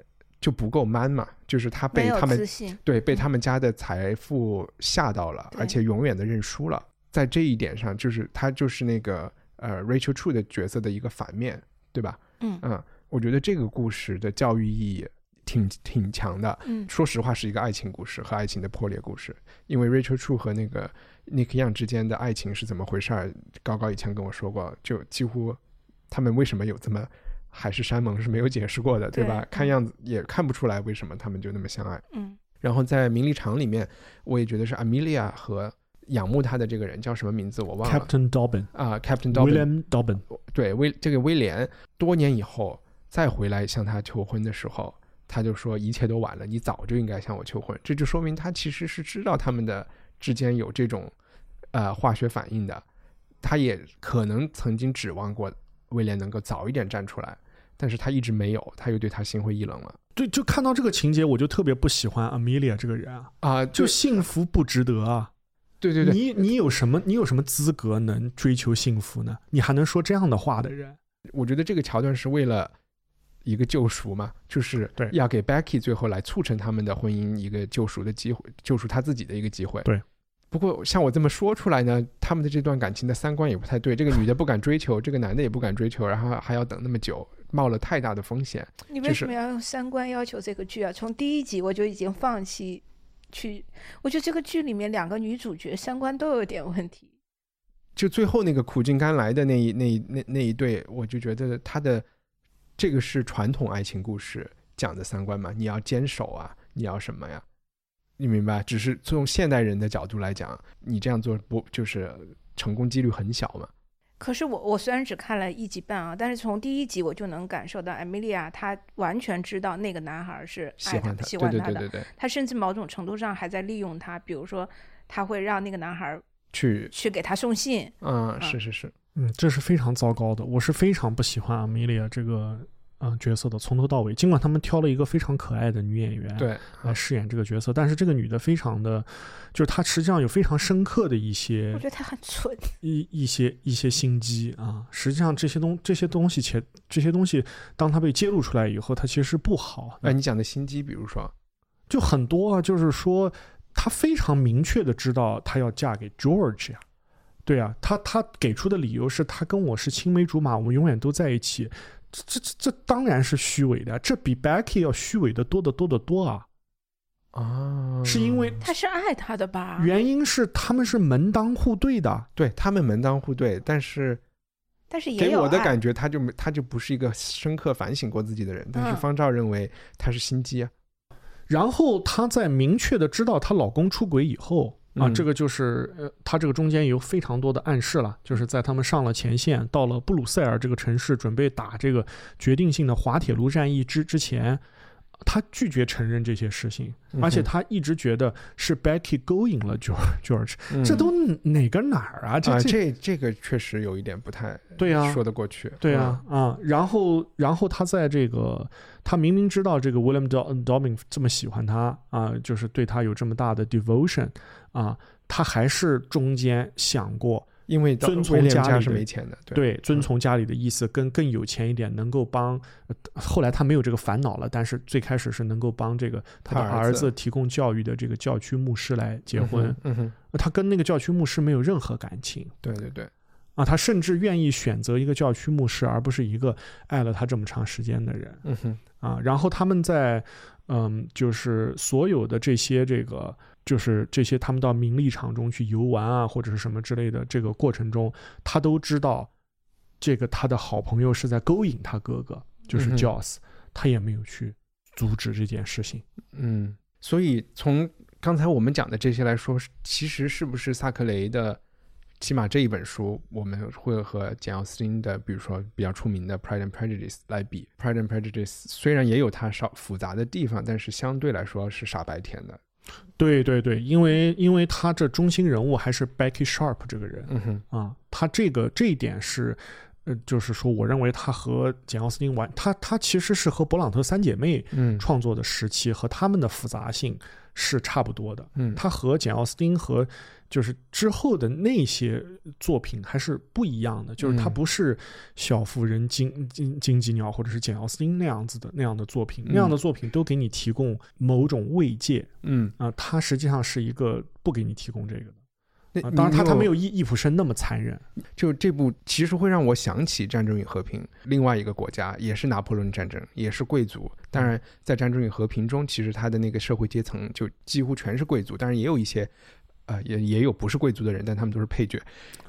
就不够 man 嘛，就是他被他们，对被嗯他们家的财富吓到了，而且永远的认输了。在这一点上，就是他就是那个呃 Rachel True 的角色的一个反面，对吧？嗯嗯，我觉得这个故事的教育意义挺挺强的。嗯说实话，是一个爱情故事和爱情的破裂故事。因为 Rachel True 和那个 Nick Young 之间的爱情是怎么回事儿？高高以前跟我说过，就几乎他们为什么有这么海誓山盟是没有解释过的，对吧？对看样子也看不出来为什么他们就那么相爱。嗯然后在名利场里面，我也觉得是 Amelia 和仰慕他的这个人叫什么名字我忘了 Captain Dobbin。啊，Captain Dobbin，William Dobbin，对威这个威廉多年以后再回来向他求婚的时候，他就说一切都晚了，你早就应该向我求婚。这就说明他其实是知道他们的之间有这种呃化学反应的，他也可能曾经指望过威廉能够早一点站出来，但是他一直没有，他又对他心灰意冷了对，就看到这个情节，我就特别不喜欢 Amelia 这个人啊，啊、就幸福不值得啊。对对对，你你有什么你有什么资格能追求幸福呢？你还能说这样的话的人？我觉得这个桥段是为了一个救赎嘛，就是对要给 Becky 最后来促成他们的婚姻一个救赎的机会，救赎他自己的一个机会。对。不过像我这么说出来呢，他们的这段感情的三观也不太对。这个女的不敢追求，这个男的也不敢追求，然后还要等那么久，冒了太大的风险。你为什么要用三观要求这个剧啊？从第一集我就已经放弃去，我觉得这个剧里面两个女主角三观都有点问题。就最后那个苦尽甘来的那一那一那那一对，我就觉得他的这个是传统爱情故事讲的三观嘛，你要坚守啊，你要什么呀？你明白？只是从现代人的角度来讲，你这样做不就是成功几率很小嘛？可是我我虽然只看了一集半啊，但是从第一集我就能感受到艾米莉亚她完全知道那个男孩是喜欢她，喜欢他的，对对对对对，她甚至某种程度上还在利用他，比如说他会让那个男孩去，去给他送信，嗯，是是是，嗯，这是非常糟糕的。我是非常不喜欢 Amelia 这个嗯、呃角色的，从头到尾。尽管他们挑了一个非常可爱的女演员，对，来饰演这个角色，但是这个女的非常的，就是她实际上有非常深刻的一些我觉得她很蠢。一一些一些心机啊。实际上这些东这些东西且这些东西，当她被揭露出来以后，她其实是不好的。哎，你讲的心机，比如说，就很多啊，就是说她非常明确的知道她要嫁给 George 呀。对啊，她她给出的理由是她跟我是青梅竹马，我们永远都在一起。这这这这当然是虚伪的，这比 Becky 要虚伪的多得多得多啊！啊，是因为他是爱他的吧？原因是他们是门当户对的，对他们门当户对，但是但是也有给我的感觉，他就没他就不是一个深刻反省过自己的人，但是嗯方照认为他是心机啊。然后她在明确的知道她老公出轨以后啊，嗯这个就是呃，他这个中间有非常多的暗示了，就是在他们上了前线，到了布鲁塞尔这个城市，准备打这个决定性的滑铁卢战役之之前。他拒绝承认这些事情，而且他一直觉得是 Becky 勾引了 George 这都哪个哪儿啊？这啊，这这这个确实有一点不太对呀、说得过去。对啊，啊，然后，然后他在这个，他明明知道这个 William Do- Dobbin 这么喜欢他啊，就是对他有这么大的 devotion 啊，他还是中间想过，嗯，因为遵从家家里是没钱的，对对，遵从家里的意思，跟更有钱一点，能够帮。呃后来他没有这个烦恼了，但是最开始是能够帮这个他的儿子提供教育的这个教区牧师来结嗯婚哼，嗯哼，他跟那个教区牧师没有任何感情。对对对，啊，他甚至愿意选择一个教区牧师，而不是一个爱了他这么长时间的人嗯哼，啊。然后他们在，嗯，就是所有的这些这个，就是这些他们到名利场中去游玩啊，或者是什么之类的这个过程中，他都知道这个他的好朋友是在勾引他哥哥，就是 Joss，、他也没有去阻止这件事情。嗯，所以从刚才我们讲的这些来说，是其实是不是萨克雷的，起码这一本书，我们会和简奥斯汀的，比如说比较出名的《Pride and Prejudice》来比，《Pride and Prejudice》虽然也有它少复杂的地方，但是相对来说是傻白甜的。对对对，因为因为他这中心人物还是 Becky Sharp 这个人，嗯哼，啊，他这个这一点是，呃，就是说，我认为他和简奥斯汀完，他他其实是和勃朗特三姐妹嗯。创作的时期和他们的复杂性是差不多的。嗯，他和简奥斯汀和就是之后的那些作品还是不一样的，就是他嗯不是小妇人金金金鸡鸟或者是简奥斯汀那样子的那样的作品，那样的作品都给你提供某种慰藉嗯，啊，它实际上是一个不给你提供这个的。啊，那你当然他他没有有易易普生那么残忍，就这部其实会让我想起《战争与和平》，另外一个国家也是拿破仑战争，也是贵族。当然，在《战争与和平》中，其实他的那个社会阶层就几乎全是贵族，当然也有一些，呃，也也有不是贵族的人，但他们都是配角，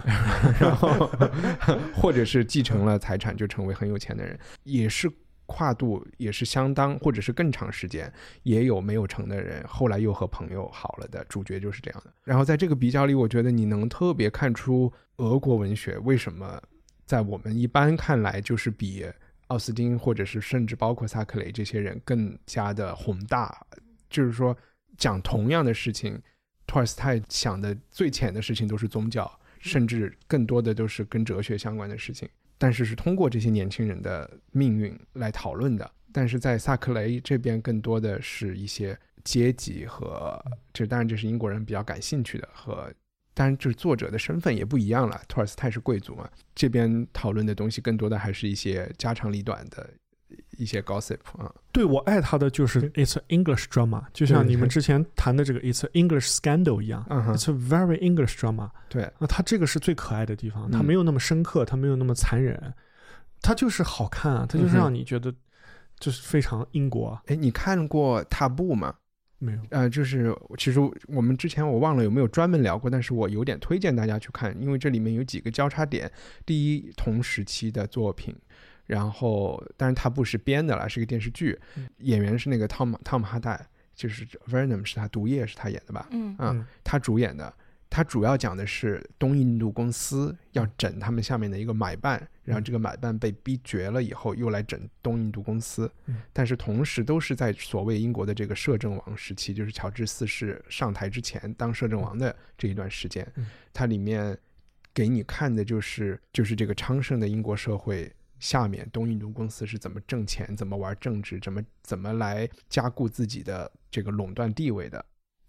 然后 或者是继承了财产就成为很有钱的人，也是。跨度也是相当，或者是更长时间，也有没有成的人，后来又和朋友好了的主角就是这样的。然后在这个比较里，我觉得你能特别看出俄国文学为什么在我们一般看来就是比奥斯汀或者是甚至包括萨克雷这些人更加的宏大，就是说讲同样的事情，托尔斯泰想的最浅的事情都是宗教，甚至更多的都是跟哲学相关的事情。但是是通过这些年轻人的命运来讨论的。但是在萨克雷这边，更多的是一些阶级和这，当然这是英国人比较感兴趣的和。当然，就是作者的身份也不一样了。托尔斯泰是贵族嘛，这边讨论的东西更多的还是一些家长里短的一些 gossip 啊。对我爱他的就是 It's English drama，就像你们之前谈的这个 It's English scandal 一样、嗯 i t s a very English drama。对，那他这个是最可爱的地方，嗯他没有那么深刻，他没有那么残忍，他就是好看啊，他就是让你觉得就是非常英国啊。哎，你看过《踏步》吗？没有，呃，就是其实我们之前我忘了有没有专门聊过，但是我有点推荐大家去看，因为这里面有几个交叉点。第一，同时期的作品，然后但是它不是编的了，是个电视剧，嗯演员是那个汤姆汤姆哈代，就是 Venom 是他毒液是他演的吧？嗯啊、嗯他主演的。他主要讲的是东印度公司要整他们下面的一个买办，然后这个买办被逼绝了以后，又来整东印度公司。嗯但是同时都是在所谓英国的这个摄政王时期，就是乔治四世上台之前当摄政王的这一段时间嗯，它里面给你看的就是就是这个昌盛的英国社会下面东印度公司是怎么挣钱、怎么玩政治、怎么怎么来加固自己的这个垄断地位的。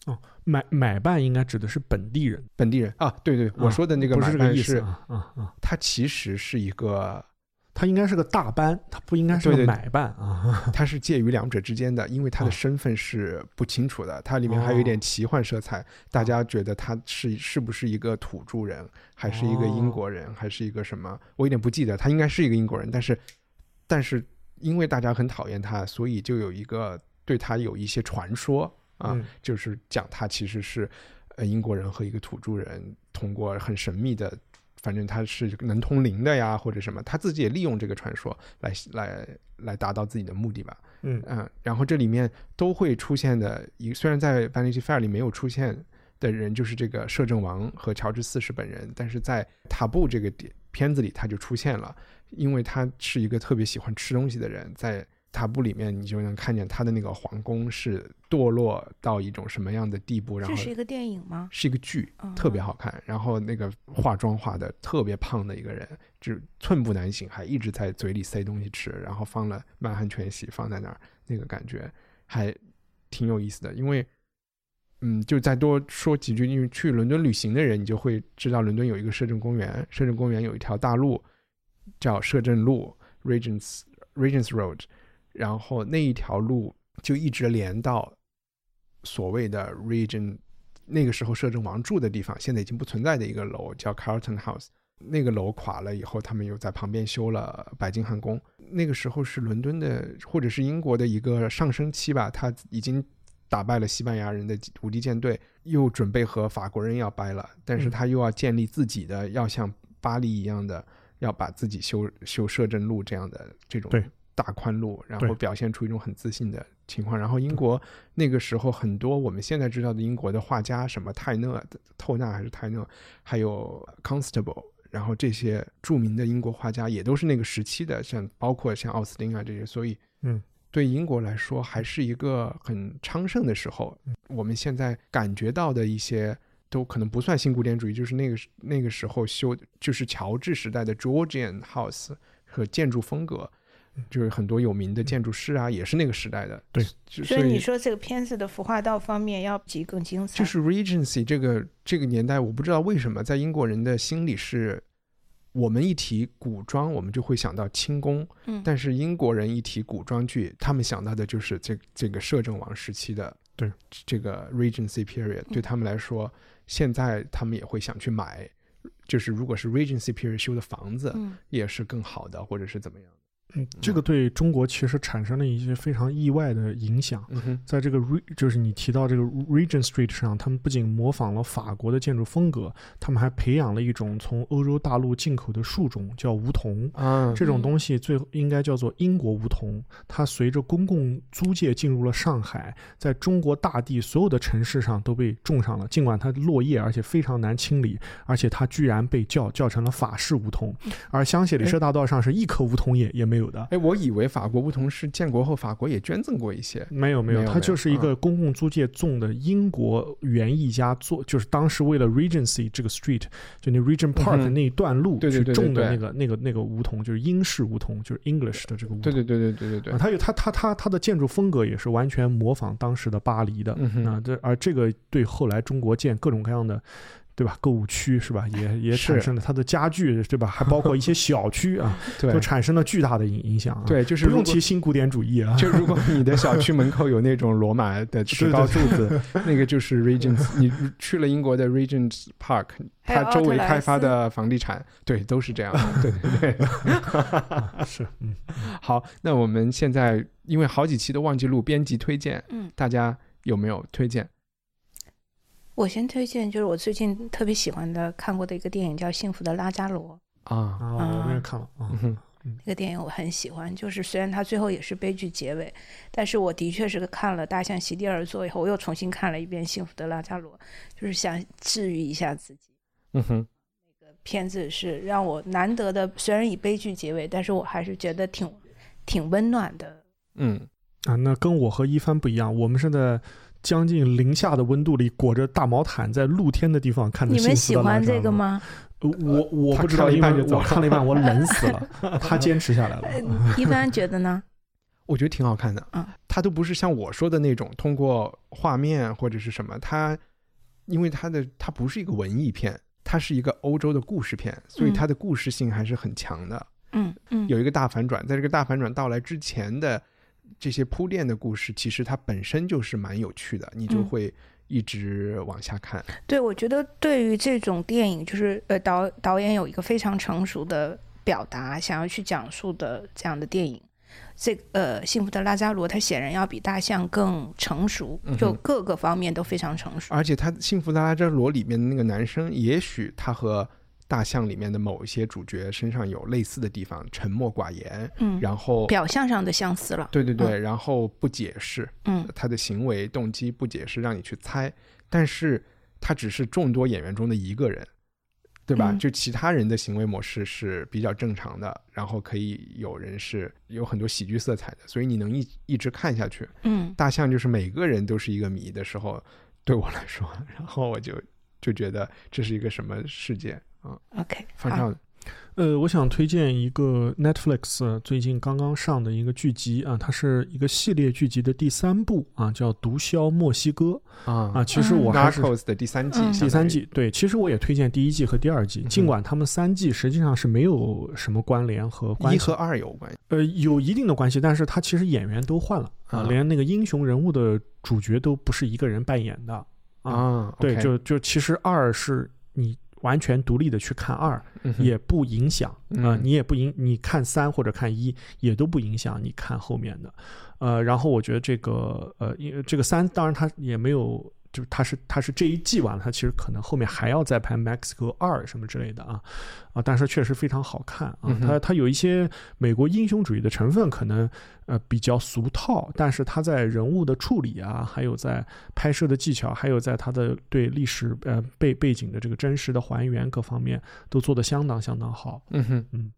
哦买买办应该指的是本地人，本地人啊，对对，我说的那个不买办是，是这个意思啊啊啊！它其实是一个，他应该是个大班，他不应该是个买办啊。它是介于两者之间的，因为他的哦身份是不清楚的，它里面还有一点奇幻色彩，大家觉得他是是不是一个土著人，还是一个英国人，还是一个什么？我有点不记得，他应该是一个英国人，但是但是因为大家很讨厌他，所以就有一个对他有一些传说啊，嗯就是讲他其实是呃英国人和一个土著人通过很神秘的反正他是能通灵的呀，或者什么，他自己也利用这个传说来来来达到自己的目的吧。嗯嗯，然后这里面都会出现的一，虽然在《Vanity Fair》里没有出现的人，就是这个摄政王和乔治四世本人，但是在《塔布》这个点片子里他就出现了，因为他是一个特别喜欢吃东西的人，在《塔布》里面你就能看见他的那个皇宫是堕落到一种什么样的地步，然后这是一个电影吗？是一个剧哦，特别好看。然后那个化妆化的特别胖的一个人，就寸步难行，还一直在嘴里塞东西吃，然后放了满汉全席放在那儿，那个感觉还挺有意思的。因为，嗯，就再多说几句，因为去伦敦旅行的人，你就会知道伦敦有一个摄政公园，摄政公园有一条大路叫摄政路 （Regents Regents Road），然后那一条路就一直连到所谓的 Regent 那个时候摄政王住的地方，现在已经不存在的一个楼叫 Carlton House。那个楼垮了以后，他们又在旁边修了白金汉宫。那个时候是伦敦的或者是英国的一个上升期吧，他已经打败了西班牙人的无敌舰队，又准备和法国人要掰了，但是他又要建立自己的，要像巴黎一样的，要把自己修修摄政路这样的这种对大宽路，然后表现出一种很自信的情况。然后英国那个时候很多我们现在知道的英国的画家，什么泰勒、透纳还是泰勒，还有 Constable，然后这些著名的英国画家也都是那个时期的，像包括像奥斯汀啊这些，所以嗯，对英国来说还是一个很昌盛的时候。我们现在感觉到的一些。都可能不算新古典主义，就是那个那个时候修，就是乔治时代的 Georgian House 和建筑风格，就是很多有名的建筑师啊，也是那个时代的。对就，所以你说这个片子的服化道方面要比更精彩，就是 Regency 这个这个年代，我不知道为什么在英国人的心里是，我们一提古装，我们就会想到清宫，嗯但是英国人一提古装剧，他们想到的就是这这个摄政王时期的对这个 Regency period，对他们来说，现在他们也会想去买，就是如果是 Regency period 修的房子，嗯也是更好的，或者是怎么样？嗯，这个对中国其实产生了一些非常意外的影响。嗯哼，在这个 Re 就是你提到这个 Regent Street 上，他们不仅模仿了法国的建筑风格，他们还培养了一种从欧洲大陆进口的树种，叫梧桐。啊，这种东西最后应该叫做英国梧桐，它随着公共租界进入了上海，在中国大地所有的城市上都被种上了。尽管它落叶，而且非常难清理，而且它居然被叫叫成了法式梧桐，而香榭丽舍大道上是一棵梧桐叶也没有的。哎，我以为法国梧桐是建国后法国也捐赠过一些，没有没有，它就是一个公共租界种的英国园艺家做，就是当时为了 Regency 这个 street，就那 Regent 嗯 Park 哼那一段路去种的那个那个那个梧桐，就是英式梧桐，就是 English 的这个梧桐。对对对对对对对啊，，它有它它它它的建筑风格也是完全模仿当时的巴黎的。嗯啊，这而这个对后来中国建各种各样的。对吧？购物区是吧？也也产生了它的家具，对吧？还包括一些 小区啊，对都产生了巨大的影影响啊。，对，就是不用提新古典主义啊。就如果你的小区门口有那种罗马的石膏柱子，那个就是 Regent。你去了英国的 Regent Park，它周围开发的房地产，对，都是这样的。对对对。是，嗯，好，那我们现在因为好几期都忘记录编辑推荐，嗯，大家有没有推荐？我先推荐就是我最近特别喜欢的看过的一个电影叫《幸福的拉扎罗》，啊，啊，我们也看了啊嗯。那个电影我很喜欢，就是虽然它最后也是悲剧结尾，但是我的确是看了《大象席地而坐》以后，我又重新看了一遍《幸福的拉扎罗》，就是想治愈一下自己。嗯哼，那个片子是让我难得的，虽然以悲剧结尾，但是我还是觉得挺挺温暖的。嗯，啊，那跟我和一帆不一样，我们是在将近零下的温度里裹着大毛毯，在露天的地方看的。你们喜欢这个？吗？呃我我不知道，看了一因为半就走了我看了一半，我冷死了。他坚持下来了。一般觉得呢？我觉得挺好看的。嗯，它都不是像我说的那种通过画面或者是什么，他因为他的他不是一个文艺片，它是一个欧洲的故事片，所以嗯它的故事性还是很强的。嗯嗯，有一个大反转，在这个大反转到来之前的这些铺垫的故事，其实它本身就是蛮有趣的，你就嗯会一直往下看。对，我觉得对于这种电影，就是呃导导演有一个非常成熟的表达，想要去讲述的这样的电影。这呃，《幸福的拉扎罗》它显然要比大象更成熟，就各个方面都非常成熟。而且他《幸福的拉扎罗》里面的那个男生，也许他和大象里面的某一些主角身上有类似的地方，沉默寡言，嗯然后表象上的相似了。对对对，然后不解释，嗯他的行为动机不解释，让你去猜，但是他只是众多演员中的一个人，对吧？嗯就其他人的行为模式是比较正常的，然后可以有人是有很多喜剧色彩的，所以你能一一直看下去。嗯大象就是每个人都是一个谜的时候，对我来说，然后我就就觉得这是一个什么世界啊？，OK，发票的呃，我想推荐一个 Netflix 呃最近刚刚上的一个剧集啊，它是一个系列剧集的第三部啊，叫《毒枭墨西哥》啊啊。其实我还是第三季，嗯第三季，对，其实我也推荐第一季和第二季，尽管他们三季实际上是没有什么关联和关系一和，二有关系呃，有一定的关系，但是它其实演员都换了啊，啊连那个英雄人物的主角都不是一个人扮演的啊。啊。对就就其实二是你完全独立的去看二，嗯也不影响啊、嗯你也不影，你看三或者看一也都不影响你看后面的，呃，然后我觉得这个呃，因为这个三当然它也没有。就是它是它是这一季完了，它其实可能后面还要再拍 Mexico 二什么之类的啊啊，但是确实非常好看啊，它它有一些美国英雄主义的成分，可能呃比较俗套，但是它在人物的处理啊，还有在拍摄的技巧，还有在它的对历史呃背背景的这个真实的还原各方面都做得相当相当好。嗯哼，嗯，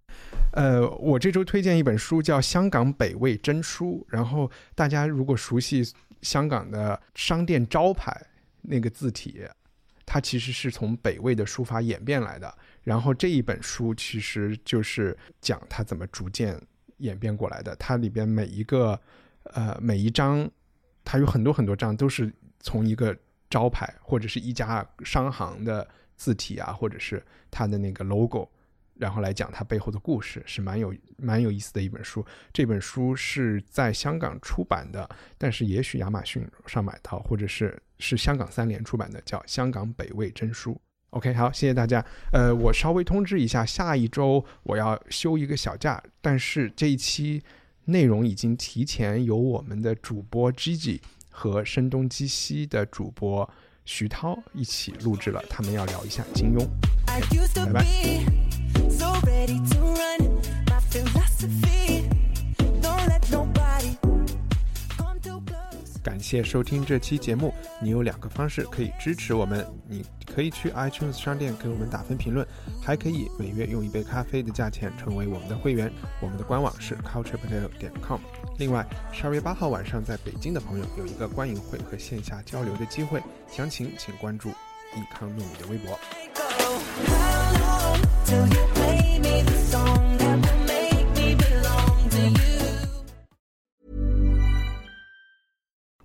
呃，我这周推荐一本书叫《香港北魏真书》，然后大家如果熟悉香港的商店招牌那个字体，它其实是从北魏的书法演变来的。然后这一本书其实就是讲它怎么逐渐演变过来的。它里边每一个呃每一章，它有很多很多章都是从一个招牌或者是一家商行的字体啊，或者是它的那个 logo。然后来讲它背后的故事，是蛮有蛮有意思的一本书。这本书是在香港出版的，但是也许亚马逊上买到，或者是是香港三联出版的，叫《香港北魏真书》。OK，好，谢谢大家。呃，我稍微通知一下，下一周我要休一个小假，但是这一期内容已经提前由我们的主播 Gigi 和声东击西的主播徐涛一起录制了，他们要聊一下金庸。I used so ready to ride 感谢收听这期节目。你有两个方式可以支持我们，你可以去 iTunes 商店给我们打分评论，还可以每月用一杯咖啡的价钱成为我们的会员。我们的官网是 culturepotato 点 com。另外，十二月八号晚上在北京的朋友有一个观影会和线下交流的机会，详情请关注益康糯米的微博。 Go. How long till you play me the song that will make me belong to you?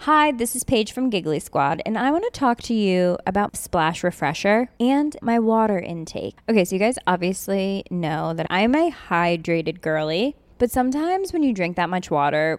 Hi, this is Paige from Giggly Squad, and I want to talk to you about Splash Refresher and my water intake. Okay, so you guys obviously know that I'm a hydrated girly, but sometimes when you drink that much water,